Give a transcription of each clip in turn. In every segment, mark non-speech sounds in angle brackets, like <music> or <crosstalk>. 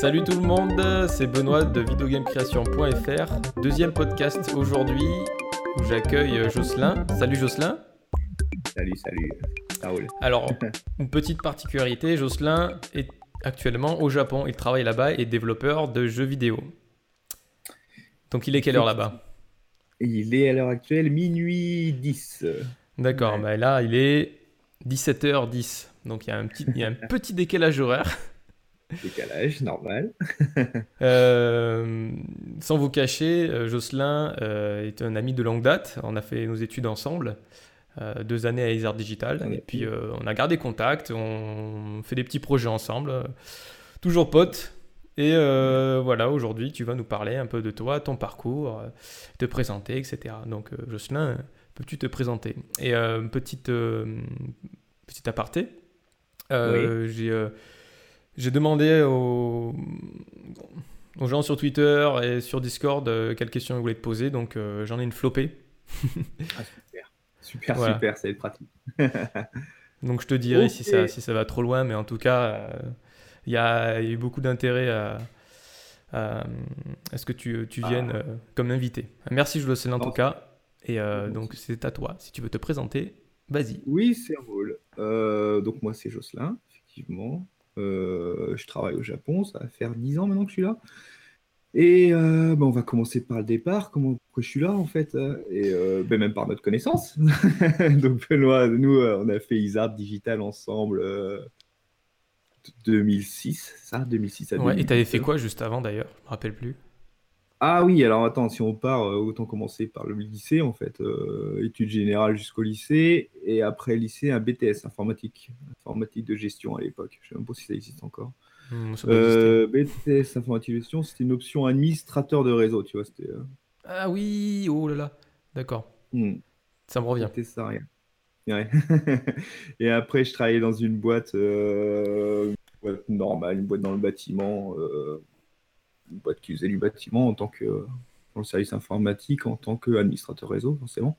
Salut tout le monde, c'est Benoît de videogamecreation.fr. Deuxième podcast aujourd'hui où j'accueille Jocelyn. Salut Jocelyn. Salut, salut. Raoul. Alors, <laughs> une petite particularité, Jocelyn est actuellement au Japon. Il travaille là-bas et est développeur de jeux vidéo. Donc il est quelle heure là-bas? Il est à l'heure actuelle minuit 10. D'accord, Ouais. bah là il est 17h10. Donc il y a un petit, il y a un <laughs> petit décalage horaire. Décalage, normal. <laughs> Euh, sans vous cacher, euh, Jocelyn euh, est un ami de longue date. On a fait nos études ensemble, euh, deux années à Isard Digital. Et puis on a gardé contact, on fait des petits projets ensemble, toujours potes. Et voilà, aujourd'hui, tu vas nous parler un peu de toi, ton parcours, te présenter, etc. Donc, Jocelyn, peux-tu te présenter? Et petite, petite aparté, euh, j'ai j'ai demandé aux, aux gens sur Twitter et sur Discord euh, quelles questions ils voulaient te poser, donc euh, j'en ai une flopée. <laughs> Ah, super. Super, Voilà. super, ça va être pratique. <laughs> Donc je te dirai si, ça, si ça va trop loin, mais en tout cas, euh, il y, a, il y a eu beaucoup d'intérêt à, à, à ce que tu, tu Ah. viennes comme invité. Merci Jocelyn en tout cas. Et donc c'est à toi. Si tu veux te présenter, vas-y. Oui, c'est Raoul. Euh, donc moi, c'est Jocelyn, effectivement. Euh, je travaille au Japon, ça va faire 10 ans maintenant que je suis là. Et euh, bah, on va commencer par le départ, comment pourquoi je suis là en fait, euh, et euh, ben, même par notre connaissance. <laughs> Donc Benoît, nous, on a fait Isard Digital ensemble euh, 2006, ça, 2006 à Ouais, et 2008. t'avais fait quoi juste avant d'ailleurs? Je me rappelle plus. Ah oui, alors attends, si on part, euh, autant commencer par le lycée, en fait, euh, études générales jusqu'au lycée, et après lycée, un BTS informatique, informatique de gestion à l'époque. Je sais même pas si ça existe encore. Hmm, ça. Euh, BTS informatique de gestion, c'était une option administrateur de réseau, tu vois, c'était euh, Ah oui, oh là là. D'accord, hmm, ça me revient. c'était ça, rien. Ouais. <laughs> Et après, je travaillais dans une boîte, une boîte normale, une boîte dans le bâtiment, une boîte qui faisait du bâtiment en tant que dans le service informatique, en tant qu'administrateur réseau, forcément.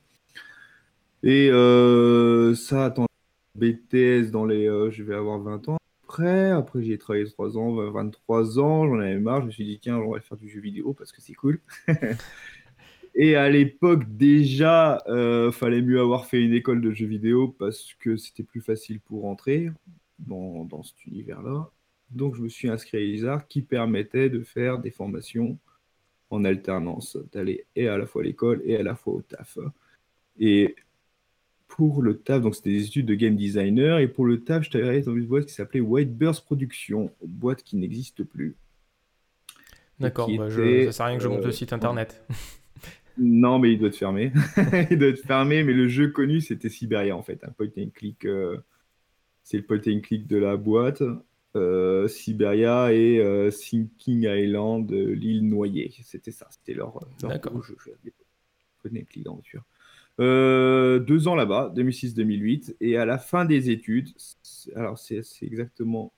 Et euh, ça, attends, BTS dans les, euh, je vais avoir 20 ans après. Après, j'ai travaillé 3 ans, 23 ans, j'en avais marre. Je me suis dit, tiens, on va faire du jeu vidéo parce que c'est cool. <laughs> Et à l'époque, déjà, euh, fallait mieux avoir fait une école de jeux vidéo parce que c'était plus facile pour rentrer dans, dans cet univers-là. Donc, je me suis inscrit à ISAR qui permettait de faire des formations en alternance, d'aller et à la fois à l'école et à la fois au taf. Et pour le taf, donc c'était des études de game designer, et pour le taf, je travaillais dans une boîte qui s'appelait White Burst Production, boîte qui n'existe plus. D'accord, bah, je- était, ça sert à rien que je monte le euh, site internet. <laughs> Non, mais il doit être fermé. <laughs> il doit être fermé, mais le jeu connu, c'était Siberia, en fait. Un point and click. euh, C'est le point and click de la boîte. Euh, Siberia et euh, Sinking Island, euh, l'île noyée. C'était ça. C'était leur, leur D'accord. gros jeu. and click d'aventure. Euh, deux ans là-bas, 2006-2008. Et à la fin des études, alors c'est exactement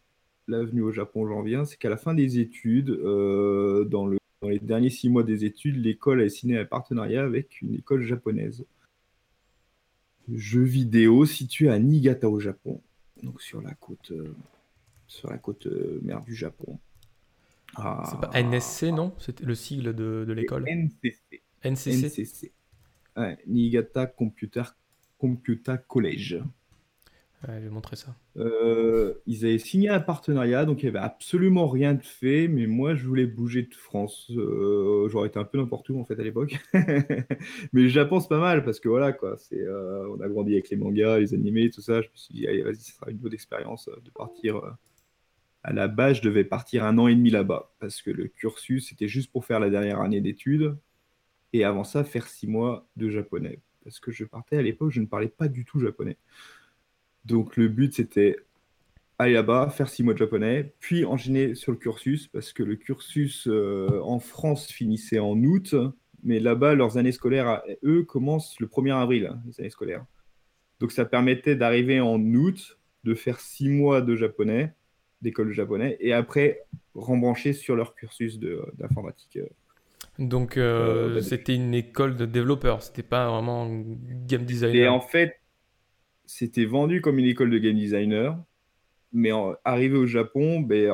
l'avenue au Japon, j'en viens, c'est qu'à la fin des études, euh, dans le dans les derniers six mois des études, l'école a signé un partenariat avec une école japonaise. Jeux vidéo située à Niigata au Japon, donc sur la côte, euh, sur la côte euh, mer du Japon. Ah, C'est pas NSC, non? C'était le sigle de, de l'école. NCC. NCC NCC. Ouais, Niigata Computer, Computer College. Ouais, je vais montrer ça. Euh, ils avaient signé un partenariat, donc il n'y avait absolument rien de fait, mais moi je voulais bouger de France. Euh, J'aurais été un peu n'importe où en fait à l'époque. <laughs> mais le Japon c'est pas mal parce que voilà quoi, c'est, euh, on a grandi avec les mangas, les animés, tout ça. Je me suis dit, allez, vas-y, ça sera une bonne expérience de partir. À la base, je devais partir un an et demi là-bas parce que le cursus c'était juste pour faire la dernière année d'études et avant ça faire six mois de japonais parce que je partais à l'époque, je ne parlais pas du tout japonais. Donc le but c'était aller là-bas, faire six mois de japonais, puis enchaîner sur le cursus, parce que le cursus euh, en France finissait en août, mais là-bas, leurs années scolaires, eux, commencent le 1er avril, hein, les années scolaires. Donc ça permettait d'arriver en août, de faire six mois de japonais, d'école japonais, et après rembrancher sur leur cursus d'informatique. Donc, euh, Euh, bah, c'était une école de développeurs, c'était pas vraiment game designer. Et en fait, c'était vendu comme une école de game designer, mais en- arrivé au Japon, ben,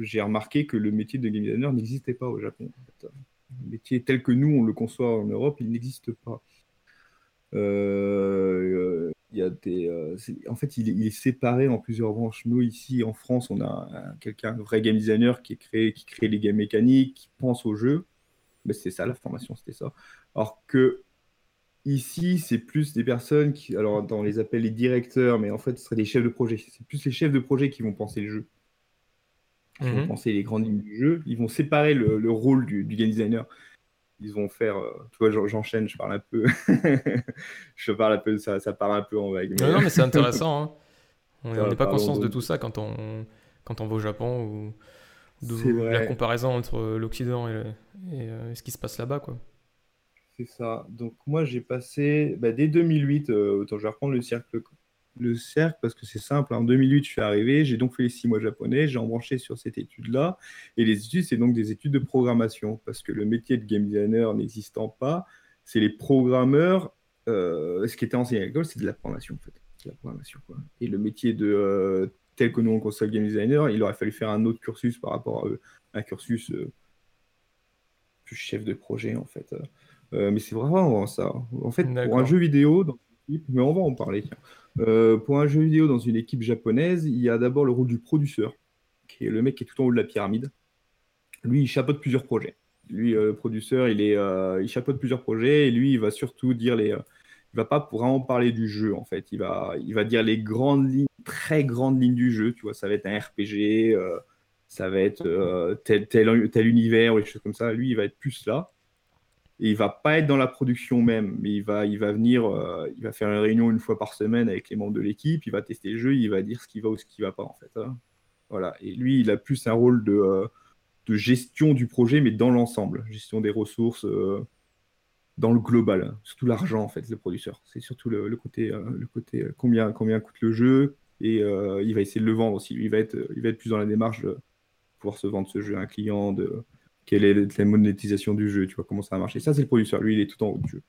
j'ai remarqué que le métier de game designer n'existait pas au Japon. Le métier tel que nous, on le conçoit en Europe, il n'existe pas. Euh, il y a des, euh, en fait, il est, séparé en plusieurs branches. Nous, ici, en France, on a quelqu'un, un vrai game designer qui, crée, qui crée les games mécaniques, qui pense au jeu. Mais c'est ça, la formation, c'était ça. Alors que ici, c'est plus des personnes qui, alors, on les appelle les directeurs, mais en fait, ce seraient des chefs de projet. C'est plus les chefs de projet qui vont penser le jeu. Qui vont mhm. penser les grandes lignes du jeu. Ils vont séparer le, rôle du, du game designer ils vont faire. Euh, tu vois, j'enchaîne, je parle un peu. <laughs> je parle un peu, ça, ça part un peu en vague. Non, non, mais c'est intéressant. Hein. <laughs> On n'est pas conscience de tout ça quand on, quand on va au Japon ou de la comparaison entre l'Occident et, euh, ce qui se passe là-bas. quoi. C'est ça. Donc, moi, j'ai passé, bah, dès 2008, euh, autant je vais reprendre le cercle le cercle parce que c'est simple. En 2008, je suis arrivé, j'ai donc fait les six mois japonais, j'ai embranché sur cette étude-là. Et les études, c'est donc des études de programmation parce que le métier de game designer n'existant pas, c'est les programmeurs. Euh, ce qui était enseigné à l'école, c'est de la programmation en fait. la programmation, quoi. Et le métier de euh, tel que nous on console game designer, il aurait fallu faire un autre cursus par rapport à un cursus euh, plus chef de projet en fait. mais c'est vraiment ça. En fait, pour un jeu vidéo, dans mais on va en parler. Tiens. Euh, pour un jeu vidéo dans une équipe japonaise, il y a d'abord le rôle du producteur, qui est le mec qui est tout en haut de la pyramide. Lui, il chapeaute plusieurs projets. Lui, euh, le producteur, il, est, euh, il chapeaute plusieurs projets et lui, il va surtout dire les. il va pas vraiment parler du jeu en fait. Il va, il va dire les grandes lignes, très grandes lignes du jeu. Tu vois, ça va être un RPG, ça va être tel, tel, tel univers ou des choses comme ça. Lui, il va être plus là. Et il va pas être dans la production même, mais il va, venir, euh, il va faire une réunion une fois par semaine avec les membres de l'équipe, il va tester le jeu, il va dire ce qui va ou ce qui va pas en fait. Hein. Et lui, il a plus un rôle de, euh, de gestion du projet, mais dans l'ensemble, gestion des ressources euh, dans le global, surtout l'argent en fait, le producteur. C'est surtout le, côté, combien, coûte le jeu et il va essayer de le vendre aussi. il va être, il va être plus dans la démarche de pouvoir se vendre ce jeu à un client, de quelle est la monétisation du jeu, tu vois, comment ça va marcher. Ça, c'est le producteur, lui, il est tout en haut du jeu.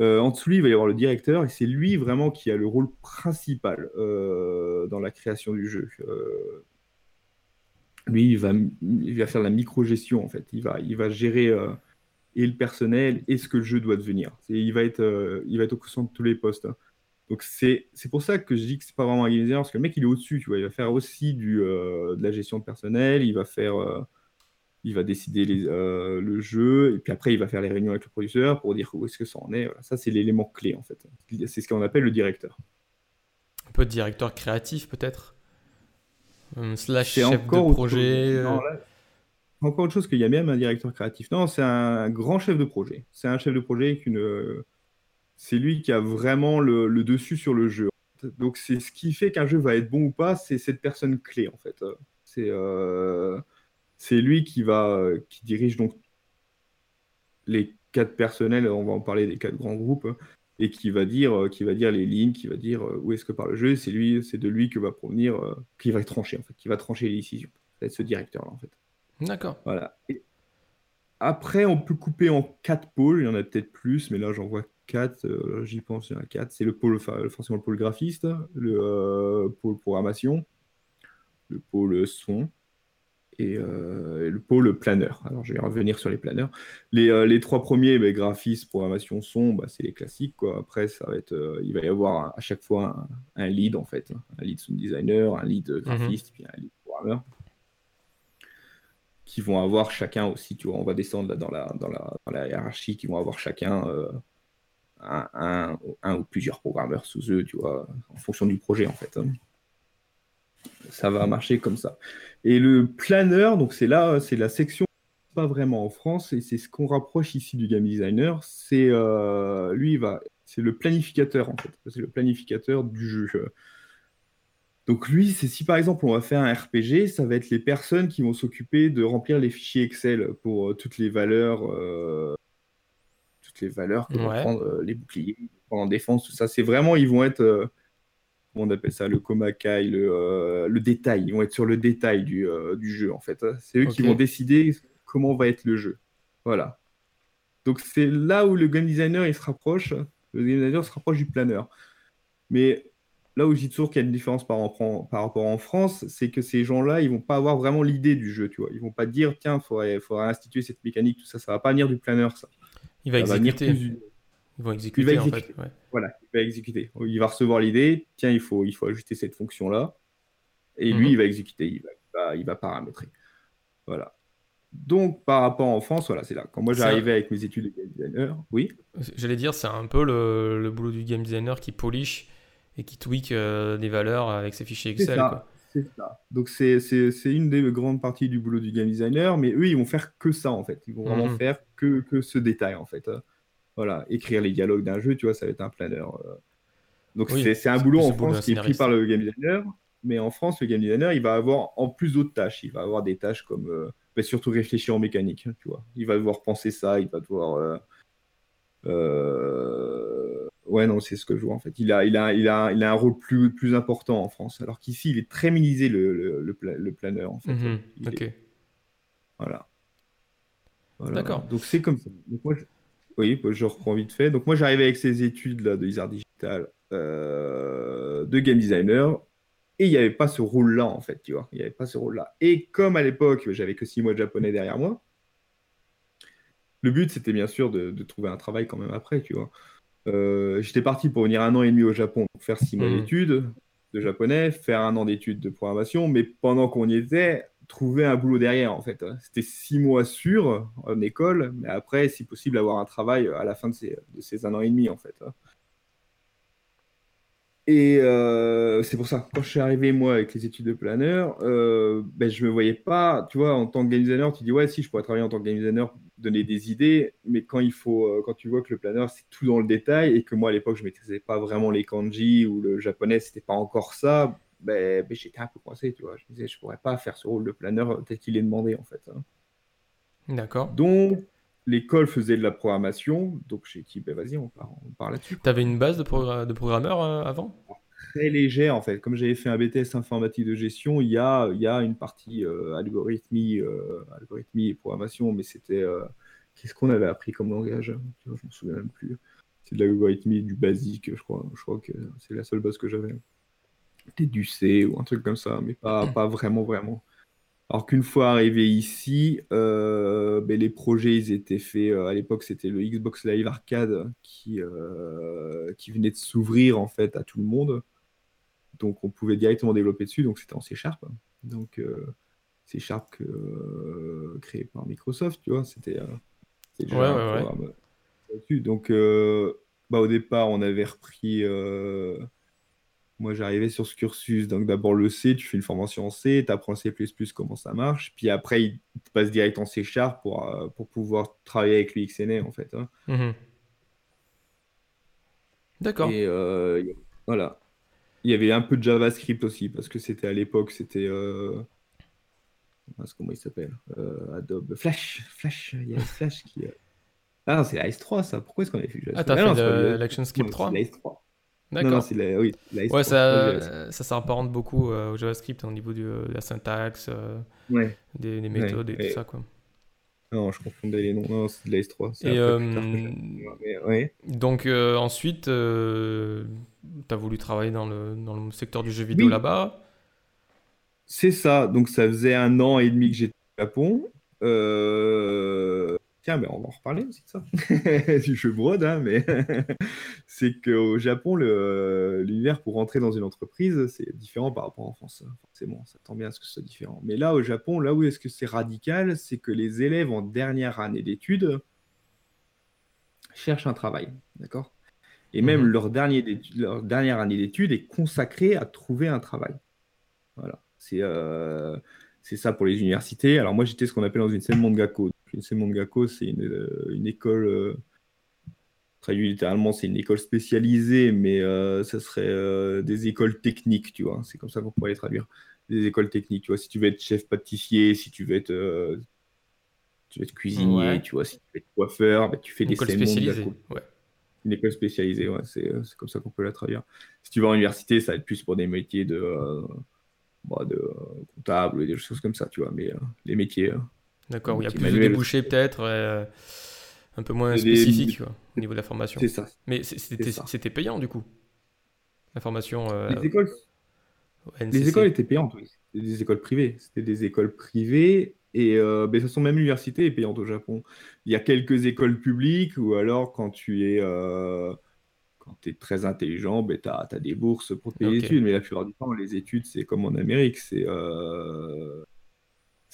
Euh, en dessous, lui, il va y avoir le directeur, et c'est lui vraiment qui a le rôle principal euh, dans la création du jeu. Euh, lui, il va, il va faire la micro-gestion, en fait. Il va, il va gérer et le personnel et ce que le jeu doit devenir. Il va, être, il va être au centre de tous les postes. Hein. Donc, c'est pour ça que je dis que c'est pas vraiment un game designer, parce que le mec, il est au-dessus, tu vois. Il va faire aussi du, de la gestion de personnel, il va faire il va décider euh, le jeu, et puis après, il va faire les réunions avec le producteur pour dire où est-ce que ça en est. Ça, c'est l'élément clé, en fait. C'est ce qu'on appelle le directeur. Un peu de directeur créatif, peut-être? Slash chef de projet euh. Encore autre chose qu'il y a même un directeur créatif. Non, c'est un grand chef de projet. C'est un chef de projet C'est lui qui a vraiment le, dessus sur le jeu. Donc, c'est ce qui fait qu'un jeu va être bon ou pas, c'est cette personne clé, en fait. C'est... Euh, c'est lui qui va, euh, qui dirige donc les quatre personnels, on va en parler des quatre grands groupes, et qui va dire, euh, qui va dire les lignes, qui va dire euh, où est-ce que par le jeu. C'est lui, c'est de lui que va provenir, qui va trancher en fait, qui va trancher les décisions. C'est ce directeur là en fait. D'accord. Voilà. après, on peut couper en quatre pôles. Il y en a peut-être plus, mais là j'en vois quatre. J'y pense, il y en a quatre. C'est le pôle, forcément le pôle graphiste, le pôle programmation, le pôle son, euh, et, le pôle planeur. Alors, je vais revenir sur les planeurs. Les, euh, trois premiers, bah, graphisme, programmation, son, bah, c'est les classiques. Quoi. Après, ça va être, euh, il va y avoir à chaque fois un, lead, en fait. Hein. Un lead sound designer, un lead graphiste, mhm. puis un lead programmeur. Qui vont avoir chacun aussi, tu vois, on va descendre dans, la, dans, la, dans la hiérarchie, qui vont avoir chacun un, un, ou plusieurs programmeurs sous eux, tu vois, en fonction du projet, en fait. Hein ça va marcher comme ça. Et le planeur, donc c'est là, c'est la section pas vraiment en France et c'est ce qu'on rapproche ici du game designer. C'est euh, lui, va, c'est le planificateur en fait. C'est le planificateur du jeu. Donc lui, c'est si par exemple on va faire un RPG, ça va être les personnes qui vont s'occuper de remplir les fichiers Excel pour euh, toutes les valeurs, euh, toutes les valeurs que vont prendre les boucliers en défense, tout ça. C'est vraiment, ils vont être on appelle ça le komakai, le, euh, le détail. Ils vont être sur le détail du, euh, du jeu, en fait. C'est eux qui vont décider comment va être le jeu. Voilà. Donc c'est là où le game designer il se rapproche. Le game designer se rapproche du planeur. Mais là où je dis toujours qu'il y a une différence par, par rapport en France, c'est que ces gens-là, ils vont pas avoir vraiment l'idée du jeu, tu vois. Ils vont pas dire, tiens, il faudrait, faudrait instituer cette mécanique, tout ça. Ça va pas venir du planeur, ça. Il va exécuter. Ils vont exécuter, en fait. Voilà, il va exécuter. Il va recevoir l'idée, tiens, il faut, il faut ajuster cette fonction-là. Et lui, mhm. il va exécuter, il va, il va, paramétrer. Voilà. Donc, par rapport en France, voilà, c'est là. Quand moi j'arrivais avec mes études de game designer, oui. J'allais dire, c'est un peu le, le, boulot du game designer qui polish et qui tweak euh, des valeurs avec ses fichiers Excel. C'est ça. Donc, c'est une des grandes parties du boulot du game designer, mais eux, ils vont faire que ça, en fait. Ils vont vraiment mhm. faire que, que, ce détail, en fait. Voilà, écrire les dialogues d'un jeu, tu vois, ça va être un planeur. Euh. Donc, c'est un boulot en France qui est pris par le game designer, mais en France, le game designer, il va avoir en plus d'autres tâches. Il va avoir des tâches comme euh, bah, surtout réfléchir en mécanique, tu vois. Il va devoir penser ça, il va devoir. Euh, euh, ouais, non, c'est ce que je vois en fait. Il a, il a, il a, il a un rôle plus, plus important en France, alors qu'ici, il est très minisé le, le, le, planeur en fait. Mhm, ok. Voilà. D'accord. Donc c'est comme ça. Donc, moi, je... Oui, je reprends vite fait. Donc moi, j'arrivais avec ces études là de Isard Digital de game designer et il n'y avait pas ce rôle-là, en fait, tu vois. Il n'y avait pas ce rôle-là. Et comme à l'époque, j'avais que six mois de japonais derrière moi, le but, c'était bien sûr de, trouver un travail quand même après, tu vois. Euh, j'étais parti pour venir un an et demi au Japon faire six mois mmh. d'études de japonais, faire un an d'études de programmation, mais pendant qu'on y était, trouver un boulot derrière, en fait. C'était six mois sûrs en école, mais après, si possible, avoir un travail à la fin de ces, de ces un an et demi, en fait. Et euh, c'est pour ça, quand je suis arrivé, moi, avec les études de planeur, euh, ben, je me voyais pas, tu vois, en tant que game designer, tu dis, ouais, si, je pourrais travailler en tant que game designer, donner des idées, mais quand il faut, euh, quand tu vois que le planeur, c'est tout dans le détail, et que moi, à l'époque, je maîtrisais pas vraiment les kanji, ou le japonais, c'était pas encore ça, ben, ben, j'étais un peu coincé, tu vois. Je me disais, je pourrais pas faire ce rôle de planeur tel qu'il est demandé, en fait. Hein. D'accord. Donc, l'école faisait de la programmation, donc j'ai dit, ben vas-y, on part, là-dessus. Tu avais une base de, de programmeur euh, avant? Très légère en fait. Comme j'avais fait un BTS informatique de gestion, il y a, il y a une partie euh, algorithmie, euh, algorithmie et programmation, mais c'était. Qu'est-ce qu'on avait appris comme langage Je ne me souviens même plus. C'est de l'algorithmie du basique, je crois. Je crois que c'est la seule base que j'avais. Peut-être du C ou un truc comme ça, mais pas, pas vraiment, vraiment. Alors qu'une fois arrivé ici, euh, ben, les projets ils étaient faits. Euh, à l'époque, c'était le Xbox Live Arcade qui, euh, qui venait de s'ouvrir en fait à tout le monde. Donc on pouvait directement développer dessus. Donc c'était en C Sharp. Donc C Sharp créé par Microsoft, tu vois. C'était déjà un programme dessus. Donc bah, au départ, on avait repris moi, j'arrivais sur ce cursus. Donc, d'abord le C, tu fais une formation en C, tu apprends C, comment ça marche. Puis après, il te passe direct en C Sharp pour, euh, pour pouvoir travailler avec l'UXNA, en fait. Hein. Mhm. D'accord. Et euh, voilà. Il y avait un peu de JavaScript aussi, parce que c'était à l'époque, c'était. Euh... Comment il s'appelle Adobe Flash. Flash. Il y a Flash qui. Ah non, c'est la S3, ça. Pourquoi est-ce qu'on avait fait Ah, t'as ah, fait l'ActionScript 3 C'est la S3. D'accord. c'est la, oui, ouais, ça, ça s'apparente beaucoup euh, au JavaScript au niveau de la syntaxe, euh, des, méthodes et tout ça. Quoi. Non, je confondais les noms. Non, c'est de la S3. Et euh, Donc ensuite, tu as voulu travailler dans le, dans le secteur du jeu vidéo là-bas C'est ça. Donc ça faisait un an et demi que j'étais au Japon. Tiens, mais on va en reparler aussi de ça. <laughs> je brode, hein, mais <laughs> c'est qu'au Japon, l'univers pour rentrer dans une entreprise, c'est différent par rapport en France. Hein, forcément, ça tend bien à ce que ce soit différent. Mais là, au Japon, là où est-ce que c'est radical, c'est que les élèves en dernière année d'études cherchent un travail. D'accord? Et même mhm. leur, dernier leur dernière année d'études est consacrée à trouver un travail. Voilà. C'est. Euh, c'est ça pour les universités. Alors moi, j'étais ce qu'on appelle dans une scène Mangako. C'est Mangako, c'est une, euh, une, école, euh, traduit littéralement, c'est une école spécialisée, mais euh, ça serait des écoles techniques, tu vois. C'est comme ça qu'on pourrait les traduire. Des écoles techniques, tu vois. Si tu veux être chef pâtissier, si tu veux être, tu veux être cuisinier, tu vois, si tu veux être coiffeur, bah, tu fais une des école spécialisée. Ouais. Une école spécialisée, ouais, c'est comme ça qu'on peut la traduire. Si tu vas en université, ça va être plus pour des métiers de, bah, de comptable, des choses comme ça, tu vois. Mais les métiers D'accord, il y a plus de débouchés peut-être, euh, un peu moins spécifique au niveau de la formation. C'est ça. Mais c'était payant du coup La formation. euh, Les écoles, les écoles étaient payantes, oui. C'était des écoles privées. C'était des écoles privées. Et euh, ben, de toute façon, même l'université est payante au Japon. Il y a quelques écoles publiques ou alors quand tu es, euh, quand tu es très intelligent, ben, tu as, des bourses pour te payer Ok. les études. Mais la plupart du temps, les études, c'est comme en Amérique. C'est euh,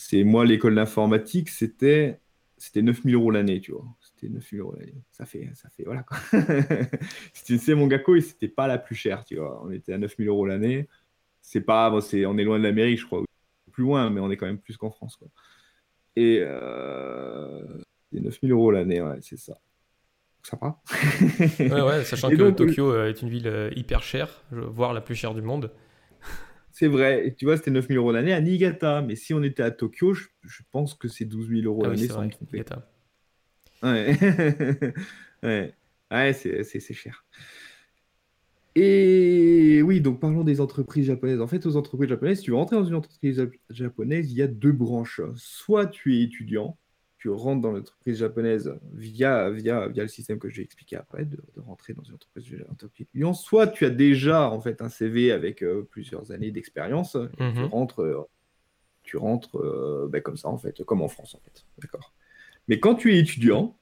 c'est moi, l'école d'informatique, c'était c'était 9000 euros l'année, tu vois. C'était 9000 euros l'année. Ça fait, ça fait, voilà quoi. <laughs> C'était c'est mon gakko et c'était pas la plus chère, tu vois. On était à 9000 euros l'année. C'est pas, bon, c'est, on est loin de l'Amérique, je crois, plus loin, mais on est quand même plus qu'en France, quoi. Et euh, c'est 9000 euros l'année, ouais, c'est ça. Ça va. Ouais, ouais, sachant <laughs> Et que donc, Tokyo euh, est une ville euh, hyper chère, voire la plus chère du monde. C'est vrai. Et tu vois, c'était 9000 euros l'année à Niigata. Mais si on était à Tokyo, je, je pense que c'est 12 000 euros Ah oui, l'année c'est sans me tromper. Yata. <laughs> Ouais, ouais, ouais c'est, cher. Et oui, donc parlons des entreprises japonaises. En fait, aux entreprises japonaises, si tu veux rentrer dans une entreprise jap- japonaise, il y a deux branches. Soit tu es étudiant, tu rentres dans l'entreprise japonaise via, via, via le système que je vais expliquer après, de, de rentrer dans une entreprise, entreprise étudiante. Soit tu as déjà en fait un CV avec euh, plusieurs années d'expérience. Tu Mhm. rentres, euh, tu rentres euh, ben, comme ça en fait, comme en France en fait. D'accord. Mais quand tu es étudiant,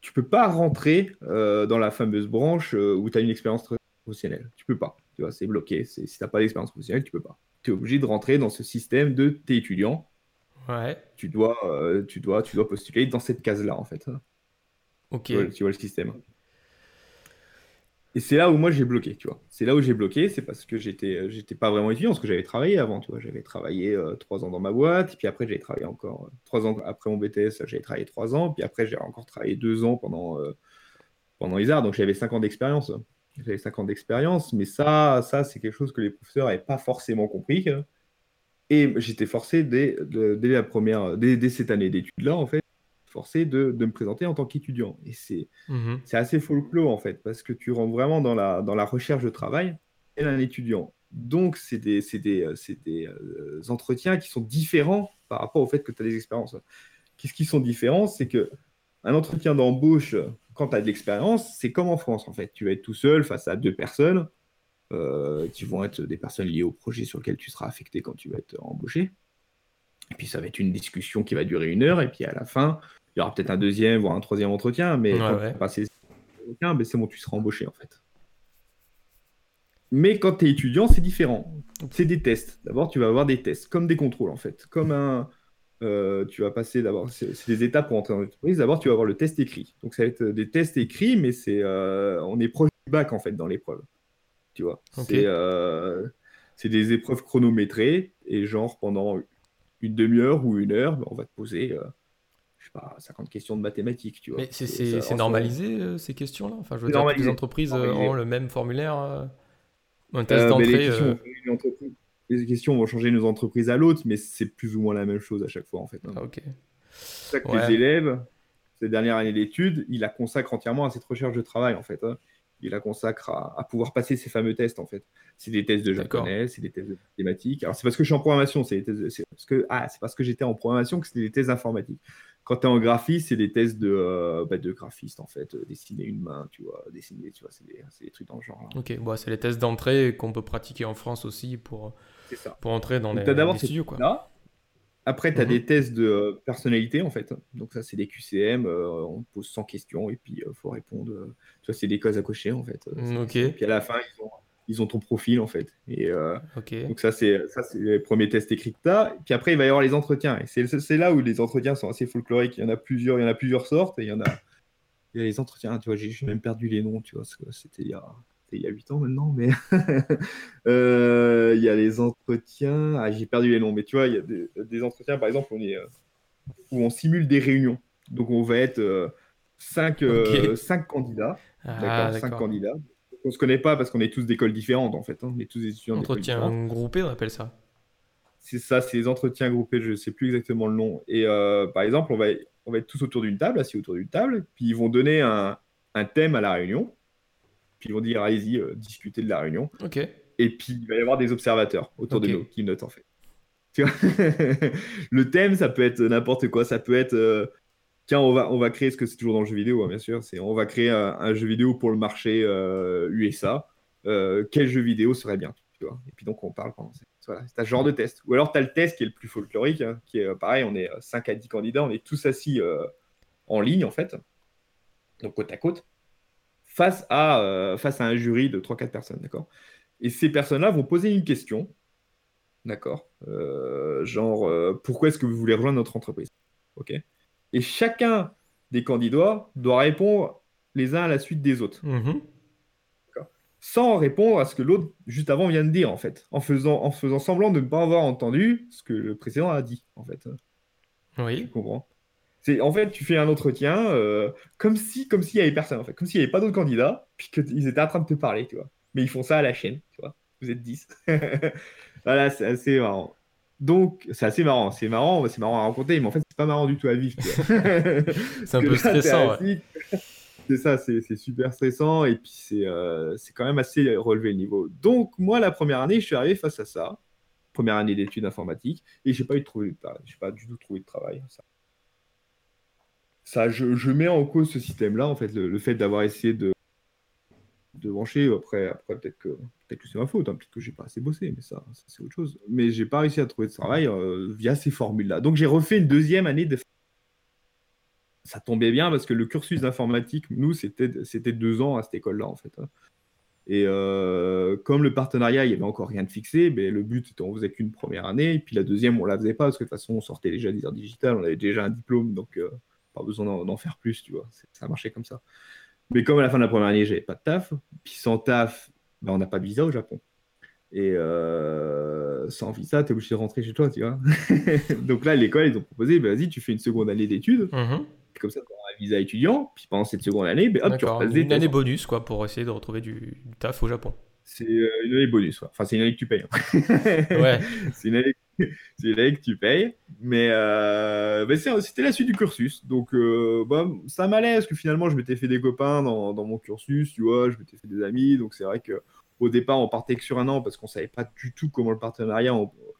tu peux pas rentrer euh, dans la fameuse branche euh, où tu as une expérience professionnelle. Tu peux pas. Tu vois, c'est bloqué. Si tu n'as pas d'expérience professionnelle, tu peux pas. Tu es obligé de rentrer dans ce système de t'es étudiant. Ouais, Tu dois, euh, tu dois, tu dois postuler dans cette case-là en fait. ok. Tu vois, tu vois le système. Et c'est là où moi j'ai bloqué, tu vois. C'est là où j'ai bloqué, c'est parce que j'étais, euh, j'étais pas vraiment étudiant, parce que j'avais travaillé avant, tu vois. J'avais travaillé euh, trois ans dans ma boîte, et puis après j'avais travaillé encore euh, trois ans après mon BTS, j'avais travaillé trois ans, puis après j'ai encore travaillé deux ans pendant euh, pendant ISAR, donc j'avais cinq ans d'expérience. J'avais cinq ans d'expérience, mais ça, ça c'est quelque chose que les professeurs n'avaient pas forcément compris. hein. Et j'étais forcé dès, dès la première, dès, dès cette année d'études là, en fait, forcé de, de me présenter en tant qu'étudiant. Et c'est c'est assez folklore en fait, parce que tu rentres vraiment dans la, dans la recherche de travail et un étudiant. Donc, c'est des, des, euh, des euh, entretiens qui sont différents par rapport au fait que tu as des expériences. Qu'est-ce qui sont différents? C'est que un entretien d'embauche, quand tu as de l'expérience, c'est comme en France en fait. Tu vas être tout seul face à deux personnes euh, qui vont être des personnes liées au projet sur lequel tu seras affecté quand tu vas être embauché. Et puis, ça va être une discussion qui va durer une heure, et puis à la fin, il y aura peut-être un deuxième, voire un troisième entretien, mais Ouais, ouais. entretiens, ben, c'est bon, tu seras embauché en fait. Mais quand tu es étudiant, c'est différent. C'est des tests. D'abord, tu vas avoir des tests, comme des contrôles en fait. Comme un. euh, tu vas passer d'abord, c'est c'est des étapes pour entrer dans l'entreprise. D'abord, tu vas avoir le test écrit. Donc, ça va être des tests écrits, mais c'est, euh, on est proche du bac en fait dans l'épreuve. Tu vois, Ok. c'est, euh, c'est des épreuves chronométrées et genre pendant une demi-heure ou une heure, ben, on va te poser, euh, je sais pas, 50 questions de mathématiques, tu vois. Mais c'est normalisé euh, ces questions-là? Enfin, je veux dire, les entreprises euh, Normalisé. ont le même formulaire, un test les, questions, vont changer d'une entreprise- les questions vont changer d'une entreprise à l'autre, mais c'est plus ou moins la même chose à chaque fois en fait. hein. ah, ok. C'est ça que Ouais. élèves, ces dernières années d'études, ils la consacrent entièrement à cette recherche de travail en fait. hein. Ils la consacrent à, à pouvoir passer ces fameux tests en fait. C'est des tests de japonais, c'est des tests de mathématiques. Alors c'est parce que je suis en programmation, c'est des tests de- c'est parce que ah c'est parce que j'étais en programmation que c'était des tests informatiques. Quand tu es en graphisme, c'est des tests de, euh, bah, de graphiste en fait, Euh, dessiner une main, tu vois, dessiner, tu vois, c'est des, trucs dans le genre. Ok, bon, c'est les tests d'entrée qu'on peut pratiquer en France aussi pour, pour entrer dans Donc, les, les studios, quoi. Là. Après, tu as Mhm. des tests de euh, personnalité, en fait. Donc, ça, c'est des QCM. euh, on te pose 100 questions et puis il faut répondre. euh, tu vois, c'est des cases à cocher, en fait. euh, Mm, ok. c'est- Puis à la fin, ils ont, ils ont ton profil, en fait. Et euh, Ok. donc, ça, c'est les premiers tests écrits que tu as. Puis après, il va y avoir les entretiens. Et c'est là où les entretiens sont assez folkloriques. Il y en a plusieurs, il y en a plusieurs sortes. Et il y en a, il y a les entretiens, tu vois, j'ai même perdu les noms, tu vois, c'était il y a. il y a 8 ans maintenant, mais <laughs> Euh, il y a les entretiens. Ah, j'ai perdu les noms, mais tu vois, il y a des, des entretiens, par exemple, on est, euh, où on simule des réunions. Donc, on va être 5 Ok. candidats. Ah, D'accord, candidats. On se connaît pas parce qu'on est tous d'écoles différentes, en fait. hein. On est tous des étudiants d'écoles différentes. Entretien groupé, on appelle ça. C'est ça, c'est les entretiens groupés, je ne sais plus exactement le nom. Et euh, par exemple, on va, on va être tous autour d'une table, assis autour d'une table, puis ils vont donner un, un thème à la réunion, puis ils vont dire, allez-y, euh, discutez de la réunion. Et puis, il va y avoir des observateurs autour de nous qui notent, en fait. <laughs> Tu vois le thème, ça peut être n'importe quoi. Ça peut être, euh, tiens, on va, on va créer, ce que c'est toujours dans le jeu vidéo, hein, bien sûr, c'est on va créer un, un jeu vidéo pour le marché euh, USA. quel jeu vidéo serait bien. Tu vois et puis donc on parle pendant voilà, c'est un genre de test. Ou alors tu as le test qui est le plus folklorique, hein, qui est pareil, on est 5 à 10 candidats, on est tous assis en ligne en fait, donc côte à côte, face à, face à un jury de 3-4 personnes, d'accord? Et ces personnes-là vont poser une question, d'accord? Genre, pourquoi est-ce que vous voulez rejoindre notre entreprise? Ok? Et chacun des candidats doit répondre les uns à la suite des autres. Mhm. Sans répondre à ce que l'autre juste avant vient de dire, en fait, en faisant, en faisant semblant de ne pas avoir entendu ce que le précédent a dit, en fait. Oui. Tu comprends? C'est, en fait, tu fais un entretien euh, comme si, comme s'il y avait personne, en fait, comme s'il n'y avait pas d'autres candidats, puis qu'ils étaient en train de te parler, tu vois. Mais ils font ça à la chaîne, tu vois. Vous êtes 10. <laughs> voilà, c'est assez marrant. Donc, c'est assez marrant. C'est marrant, c'est marrant à raconter, mais en fait, c'est pas marrant du tout à vivre. <laughs> c'est un peu <laughs> stressant. C'est ça, c'est super stressant et puis c'est euh, quand même assez relevé le niveau. Donc, moi, la première année, je suis arrivé face à ça. Première année d'études informatiques et j'ai pas eu de trouver j'ai pas du tout trouvé de travail. Ça, ça je, mets en cause ce système-là, en fait, le, fait d'avoir essayé de, de brancher. Après, après peut-être que, peut que c'est ma faute, hein, peut-être que j'ai pas assez bossé, mais ça, c'est autre chose. Mais j'ai pas réussi à trouver de travail euh, via ces formules-là. Donc, j'ai refait une deuxième année de ça tombait bien parce que le cursus d'informatique, nous, c'était deux ans à cette école-là, en fait. Hein. Et euh, comme le partenariat, il n'y avait encore rien de fixé, ben, le but c'était on faisait qu'une première année, et puis la deuxième, on ne la faisait pas, parce que de toute façon, on sortait déjà des heures digitales, on avait déjà un diplôme, donc euh, pas besoin d'en faire plus, tu vois. Ça marchait comme ça. Mais comme à la fin de la première année, j'avais pas de taf, puis sans taf, ben, on n'a pas de visa au Japon. Et euh, sans visa, tu es obligé de rentrer chez toi, tu vois. <laughs> donc là, l'école, ils ont proposé, ben, vas-y, tu fais une seconde année d'études. Mmh comme ça, tu auras un visa étudiant. Puis pendant cette seconde année, ben, hop, tu repasses Une année bonus, quoi, pour essayer de retrouver du, taf au Japon. C'est euh, une année bonus, Enfin, c'est une année que tu payes. Hein. ouais. <laughs> c'est une, année... que <laughs> tu payes. Mais euh... c'était la suite du cursus. Donc, euh, bah, ça m'allait, parce que finalement, je m'étais fait des copains dans, dans, mon cursus, tu vois, je m'étais fait des amis. Donc, c'est vrai que au départ, on partait que sur un an parce qu'on savait pas du tout comment le partenariat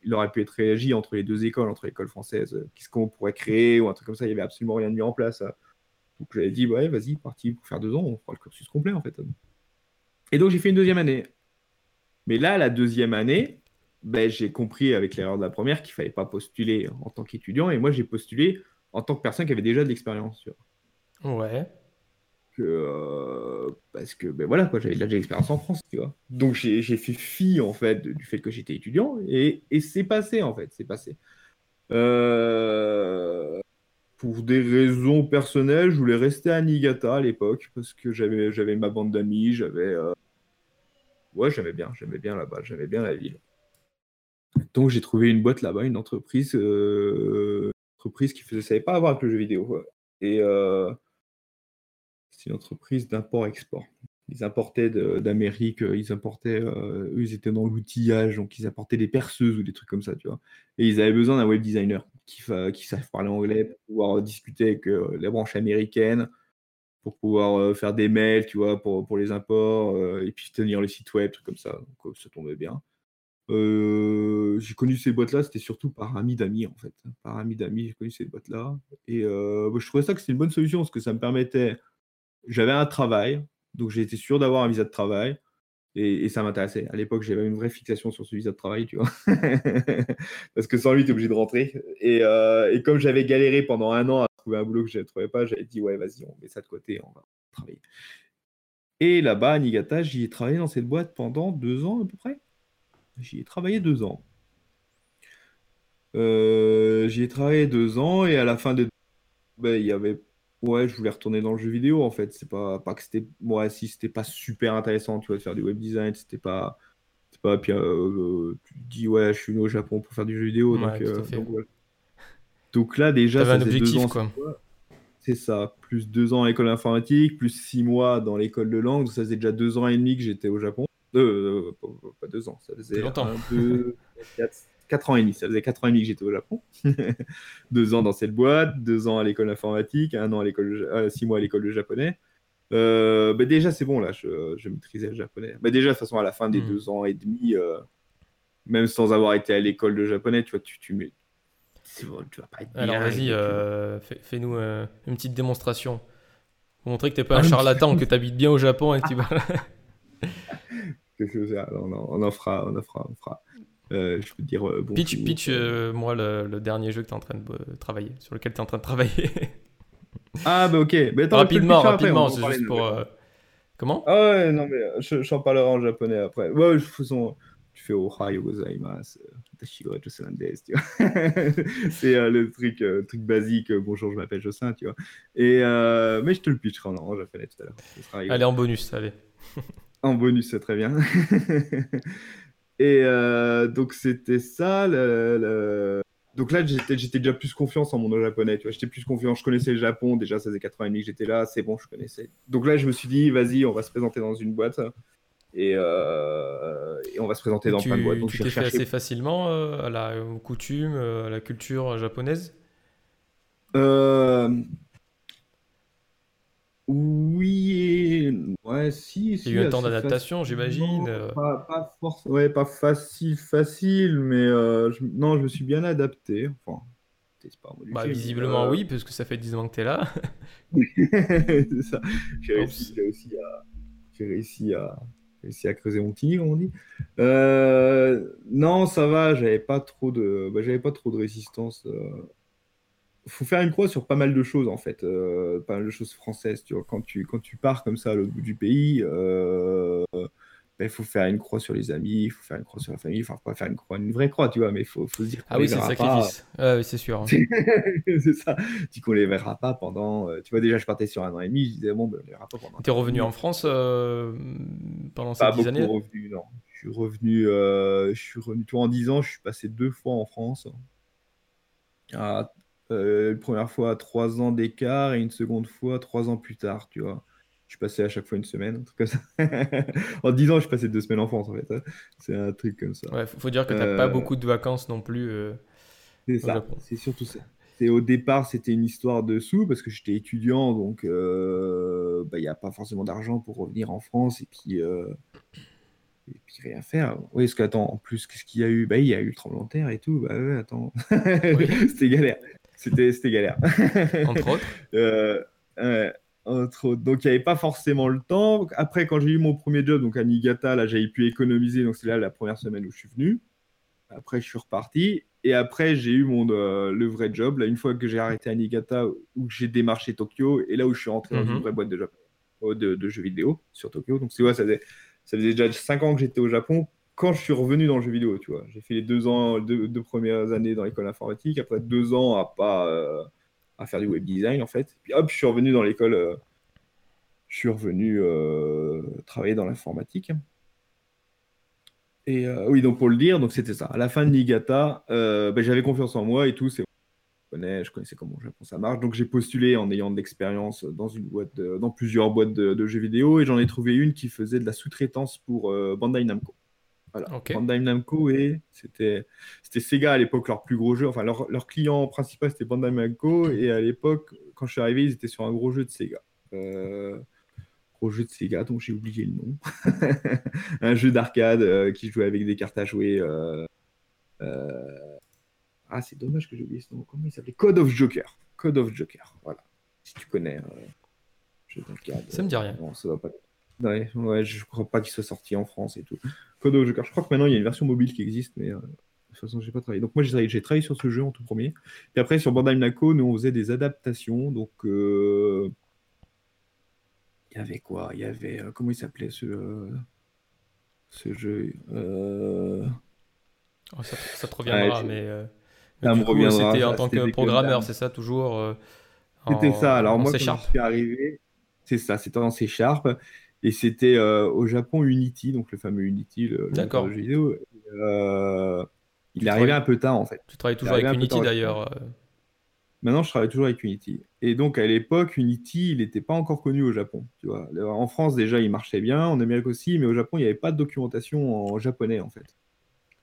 il aurait pu être réagi entre les deux écoles, entre l'école française, euh, qu'est-ce qu'on pourrait créer ou un truc comme ça. Il y avait absolument rien de mis en place. Hein. Donc j'avais dit ouais, vas-y, parti pour faire deux ans, on fera le cursus complet en fait. Et donc j'ai fait une deuxième année. Mais là, la deuxième année, ben, j'ai compris avec l'erreur de la première qu'il fallait pas postuler en tant qu'étudiant. Et moi, j'ai postulé en tant que personne qui avait déjà de l'expérience. Ouais. Euh, parce que ben voilà quoi j'avais déjà l'expérience en France tu vois donc j'ai fait fi en fait du fait que j'étais étudiant et, et c'est passé en fait c'est passé euh, pour des raisons personnelles je voulais rester à Niigata à l'époque parce que j'avais j'avais ma bande d'amis j'avais euh, ouais j'aimais bien j'aimais bien là-bas j'aimais bien la ville donc j'ai trouvé une boîte là-bas une entreprise entreprise qui faisait savait pas avoir avec le jeu vidéo et c'est une entreprise d'import-export. Ils importaient d'Amérique, euh, ils importaient, euh, eux, ils étaient dans l'outillage, donc ils apportaient des perceuses ou des trucs comme ça, tu vois. Et ils avaient besoin d'un web designer qui, qui parler anglais pour pouvoir discuter avec euh, les branches américaines, pour pouvoir faire des mails, tu vois, pour, pour les imports, et puis tenir le site web, trucs comme ça. Donc ça tombait bien. J'ai connu ces boîtes-là, c'était surtout par amis d'amis, en fait. Par amis d'amis, j'ai connu ces boîtes-là. Et je trouvais ça que c'était une bonne solution, parce que ça me permettait j'avais un travail, donc été sûr d'avoir un visa de travail. Et, ça m'intéressait. À l'époque, j'avais une vraie fixation sur ce visa de travail, tu vois. <laughs> Parce que sans lui, tu es obligé de rentrer. Euh, et, comme j'avais galéré pendant un an à trouver un boulot que je ne trouvais pas, j'avais dit, ouais, vas-y, on met ça de côté, on va travailler. Et là-bas, à Niigata, j'y ai travaillé dans cette boîte pendant deux ans à peu près. J'y ai travaillé deux ans. Euh, j'y ai travaillé deux ans et à la fin des ben, il y avait Ouais, je voulais retourner dans le jeu vidéo en fait. C'est pas, pas que c'était. Moi, si c'était pas super intéressant, tu vois, de faire du web design, c'était pas. C'est pas. Puis euh, tu te dis, ouais, je suis venu au Japon pour faire du jeu vidéo. donc, euh, donc, là, déjà, ça un objectif, quoi. C'est ça. Plus deux ans à l'école informatique, plus six mois dans l'école de langue. Ça faisait déjà deux ans et demi que j'étais au Japon. Euh, pas deux ans, ça faisait longtemps. Un, deux, <laughs> quatre, 4 ans et demi. Ça faisait 4 ans et demi que j'étais au Japon. <laughs> deux ans dans cette boîte, deux ans à l'école informatique, un an à l'école, euh, six mois à l'école de japonais. Euh, bah déjà, c'est bon, là, je, maîtrisais le japonais. Bah déjà, de toute façon, à la fin des hmm. deux ans et demi, euh, même sans avoir été à l'école de japonais, tu vois, tu, tu, mets... Bon, tu vas pas être Alors, vas-y, fais-nous une petite démonstration. Pour montrer que tu n'es pas un charlatan, que tu habites bien au Japon et que tu vas. <laughs> quelque chose, on, en, on en fera, on en fera, on fera. Euh, je peux dire euh, bon Pitch, pitch euh, moi, le, le, dernier jeu que tu es en train de travailler, sur lequel tu es en train de travailler. ah, bah ok. Mais attends, rapidement, rapidement, c'est juste pour. Comment? Ah ouais, non, mais j'en parlerai en japonais après. Ouais, faisons. Tu fais Ohayo gozaimasu, Tashiro Joselandes, tu vois. <laughs> c'est le truc, truc basique, bonjour, je m'appelle Jocelyn, tu vois. Et, mais je te le pitcherai en, en japonais tout à l'heure. Allez, en bonus, allez. <laughs> en bonus, c'est très bien. <laughs> Et euh, donc, c'était ça. Donc là, j'étais déjà plus confiance en mon japonais. Tu vois, j'étais plus confiant. Je connaissais le Japon. Déjà, ça faisait 4 ans et demi que j'étais là. C'est bon, je connaissais. Donc là, je me suis dit, vas-y, on va se présenter dans une boîte. Et, euh, et on va se présenter dans plein de boîtes. Donc, tu t'es fait assez facilement euh, à la coutume, à la culture japonaise? Oui, ouais, si, Il y a eu un temps d'adaptation, j'imagine. Euh. Pas, pas ouais, pas facile, facile, mais euh, non, je me suis bien adapté. Enfin, pas bah, visiblement, euh, oui, parce que ça fait 10 ans que tu es là. <laughs> c'est ça. J'ai réussi, aussi à, j'ai réussi à, réussi à creuser mon petit on dit. non, ça va, j'avais pas trop de, bah, j'avais pas trop de résistance faut faire une croix sur pas mal de choses en fait, euh, pas mal de choses françaises. Tu vois, quand tu quand tu pars comme ça à l'autre bout du pays, euh, ben, il faut faire une croix sur les amis, il faut faire une croix sur la famille, enfin pas faire une croix, une vraie croix, tu vois, mais il faut, faut se dire. Ah oui, c'est sacrifice. c'est sûr. Hein. <laughs> c'est ça. Dis qu'on les verra pas pendant. Euh, tu vois déjà, je partais sur un an et demi, je disais bon, ben, on les verra pas pendant. T'es revenu en France pendant ces dix années? revenu, non. Je suis revenu, je suis revenu tout en dix ans. Je suis passé deux fois en France. À euh, une première fois trois ans d'écart et une seconde fois trois ans plus tard, tu vois. Je suis passé à chaque fois une semaine, un truc comme ça. <laughs> en dix ans, je suis passé deux semaines en France, en fait. Hein. C'est un truc comme ça. Ouais, faut dire que tu n'as pas euh, beaucoup de vacances non plus. Euh, c'est ça, c'est surtout ça. C'est au départ, c'était une histoire de sous parce que j'étais étudiant, donc bah, il n'y a pas forcément d'argent pour revenir en France et puis, et puis rien faire. Oui, parce qu'attends, en plus, qu'est-ce qu'il y a eu? Bah, il y a eu le tremblement de terre et tout. Bah ouais, attends, <laughs> c'était galère. C'était galère. <laughs> Entre autres euh, entre autres. Donc, il n'y avait pas forcément le temps. Après, quand j'ai eu mon premier job, donc à Niigata, là, j'avais pu économiser. Donc, c'est là la première semaine où je suis venu. Après, je suis reparti. Et après, j'ai eu mon, euh, le vrai job. Là, une fois que j'ai arrêté à Niigata, où j'ai démarché Tokyo, et là où je suis rentré dans une mhm. vraie boîte de, de, de, jeux vidéo sur Tokyo. Donc, c'est ouais, ça faisait, ça faisait déjà 5 ans que j'étais au Japon quand je suis revenu dans le jeu vidéo, tu vois. J'ai fait les deux ans, deux, premières années dans l'école informatique, après deux ans à pas euh, à faire du web design en fait. Puis hop, je suis revenu dans l'école. Euh, je suis revenu euh, travailler dans l'informatique. Et oui, donc pour le dire, c'était ça. À la fin de Niigata, ben, j'avais confiance en moi et tout. Je connais, je connaissais comment ça marche. Donc j'ai postulé en ayant de l'expérience dans plusieurs boîtes de, de, jeux vidéo et j'en ai trouvé une qui faisait de la sous-traitance pour Bandai Namco. Voilà. Bandai Namco et c'était Sega à l'époque leur plus gros jeu. Enfin, leur, leur client principal c'était Bandai Namco et à l'époque, quand je suis arrivé, ils étaient sur un gros jeu de Sega. Euh, gros jeu de Sega dont j'ai oublié le nom. <laughs> un jeu d'arcade euh, qui jouait avec des cartes à jouer. Euh, ah, c'est dommage que j'ai oublié ce nom. Comment il s'appelait? Code of Joker. Code of Joker. Voilà. Si tu connais. jeu d'arcade. Ça me dit rien. Non, ça va pas. Ouais, ouais, je crois pas qu'il soit sorti en France et tout. Code of Joker. Je crois que maintenant il y a une version mobile qui existe, mais euh, de toute façon, j'ai pas travaillé. Donc moi, j'ai travaillé, travaillé, sur ce jeu en tout premier. Puis après, sur Bandai Namco, nous on faisait des adaptations. Donc euh, il y avait quoi? Il y avait euh, comment il s'appelait ce ce jeu? Oh, ça, te reviendra, mais, c'était en tant que programmeur, c'est ça toujours C'était ça. Alors moi, quand je suis arrivé, c'est ça, c'était en C Sharp. Et c'était euh, au Japon Unity, donc le fameux Unity, le, jeu vidéo. Euh, il est arrivé un peu tard en fait. Tu travailles toujours avec Unity d'ailleurs. Euh. Maintenant, je travaille toujours avec Unity. Et donc, à l'époque, Unity, il n'était pas encore connu au Japon. Tu vois. En France, déjà, il marchait bien, en Amérique aussi, mais au Japon, il n'y avait pas de documentation en japonais, en fait.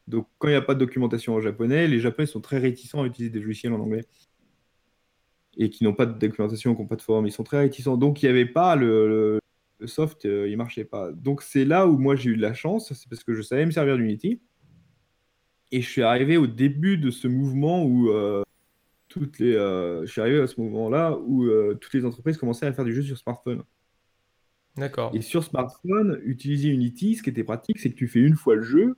Donc, quand il n'y a pas de documentation en japonais, les Japonais sont très réticents à utiliser des logiciels en anglais. Et qui n'ont pas de documentation, qui n'ont pas de forme, ils sont très réticents. Donc, il n'y avait pas le, le soft, euh, il marchait pas. Donc c'est là où moi j'ai eu de la chance, c'est parce que je savais me servir d'Unity. Et je suis arrivé au début de ce mouvement où euh, toutes les, euh, je suis arrivé à ce moment-là où toutes les entreprises commençaient à faire du jeu sur smartphone. D'accord. Et sur smartphone, utiliser Unity, ce qui était pratique, c'est que tu fais une fois le jeu,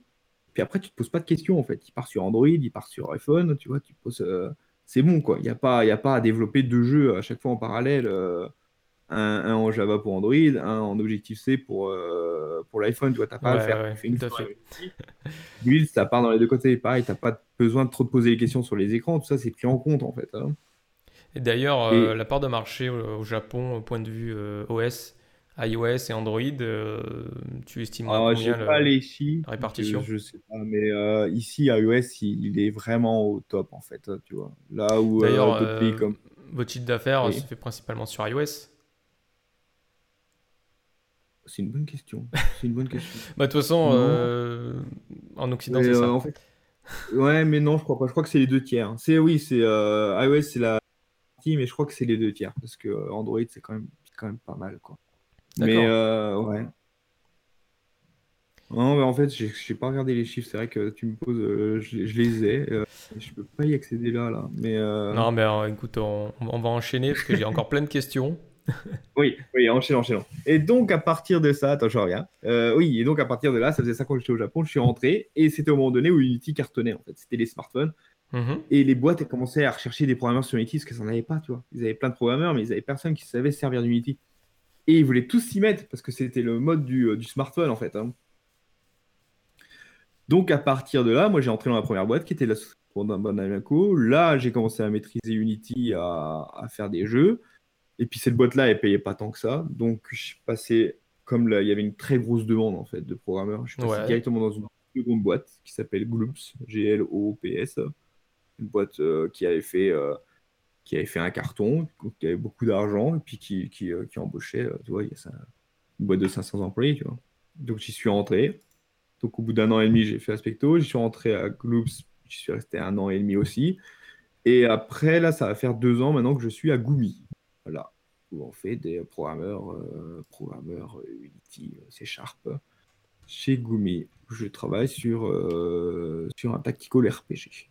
puis après, tu te poses pas de questions, en fait. Il part sur Android, il part sur iPhone, tu vois, tu poses... euh, c'est bon, quoi. Il n'y a pas, il a pas à développer deux jeux à chaque fois en parallèle. Un, un en Java pour Android, un en Objective-C pour, euh, pour l'iPhone, tu vois, t'as pas à faire. ouais, Tu fais une. Build, ça part dans les deux côtés. Pareil, t'as pas besoin de trop te poser les questions sur les écrans, tout ça, c'est pris en compte, en fait. hein. Et d'ailleurs, euh, la part de marché au, au Japon, au point de vue euh, OS, iOS et Android, tu estimes Alors, combien le- pas les chiffres, la répartition je, je sais pas, mais ici, iOS, il, il est vraiment au top, en fait, tu vois. Là où D'ailleurs, d'autres pays comme... votre chiffre d'affaires Oui. se fait principalement sur iOS. C'est une bonne question. <laughs> C'est une bonne question. Bah, de toute façon, euh, en Occident, c'est euh, ça. en fait, ouais, mais non, je crois pas. Je crois que c'est les deux tiers. C'est oui, c'est euh, iOS, c'est la partie, mais je crois que c'est les deux tiers parce que euh, Android, c'est quand même, quand même pas mal, quoi. Mais euh, ouais. Non, mais en fait, j'ai j'ai pas regardé les chiffres. C'est vrai que tu me poses, euh, je, je les ai. euh, je peux pas y accéder là, là. Mais euh, Non, mais euh, écoute, on, on va enchaîner parce que j'ai encore plein de questions. <laughs> Oui, oui, enchaînons, enchaînons. Et donc, à partir de ça, attends, je reviens. Euh, oui, et donc, à partir de là, ça faisait 5 ans que j'étais au Japon, je suis rentré, et c'était au moment donné où Unity cartonnait, en fait. C'était les smartphones, Mhm. et les boîtes elles commençaient à rechercher des programmeurs sur Unity, parce qu'elles n'en avaient pas, tu vois. Ils avaient plein de programmeurs, mais ils avaient personne qui savait se servir d'Unity. Et ils voulaient tous s'y mettre, parce que c'était le mode du, euh, du smartphone, en fait. hein. Donc, à partir de là, moi, j'ai entré dans la première boîte, qui était la bon Namco. Là, j'ai commencé à maîtriser Unity, à, à faire des jeux. Et puis cette boîte-là, elle payait pas tant que ça. Donc je suis passé, comme là, il y avait une très grosse demande en fait de programmeurs, je suis passé Ouais. directement dans une seconde boîte qui s'appelle Gloops, G-L-O-P-S. Une boîte euh, qui avait fait euh, qui avait fait un carton, qui avait beaucoup d'argent, et puis qui, qui, euh, qui embauchait, tu vois, il y a ça, une boîte de 500 employés, tu vois. Donc j'y suis rentré. Donc au bout d'un an et demi, j'ai fait Aspecto. J'y suis rentré à Gloops, j'y suis resté un an et demi aussi. Et après, là, ça va faire deux ans maintenant que je suis à Gumi. Voilà, où on fait des programmeurs, euh, programmeurs euh, Unity, euh, C Sharp. Chez Gumi, je travaille sur, euh, sur un tactical RPG.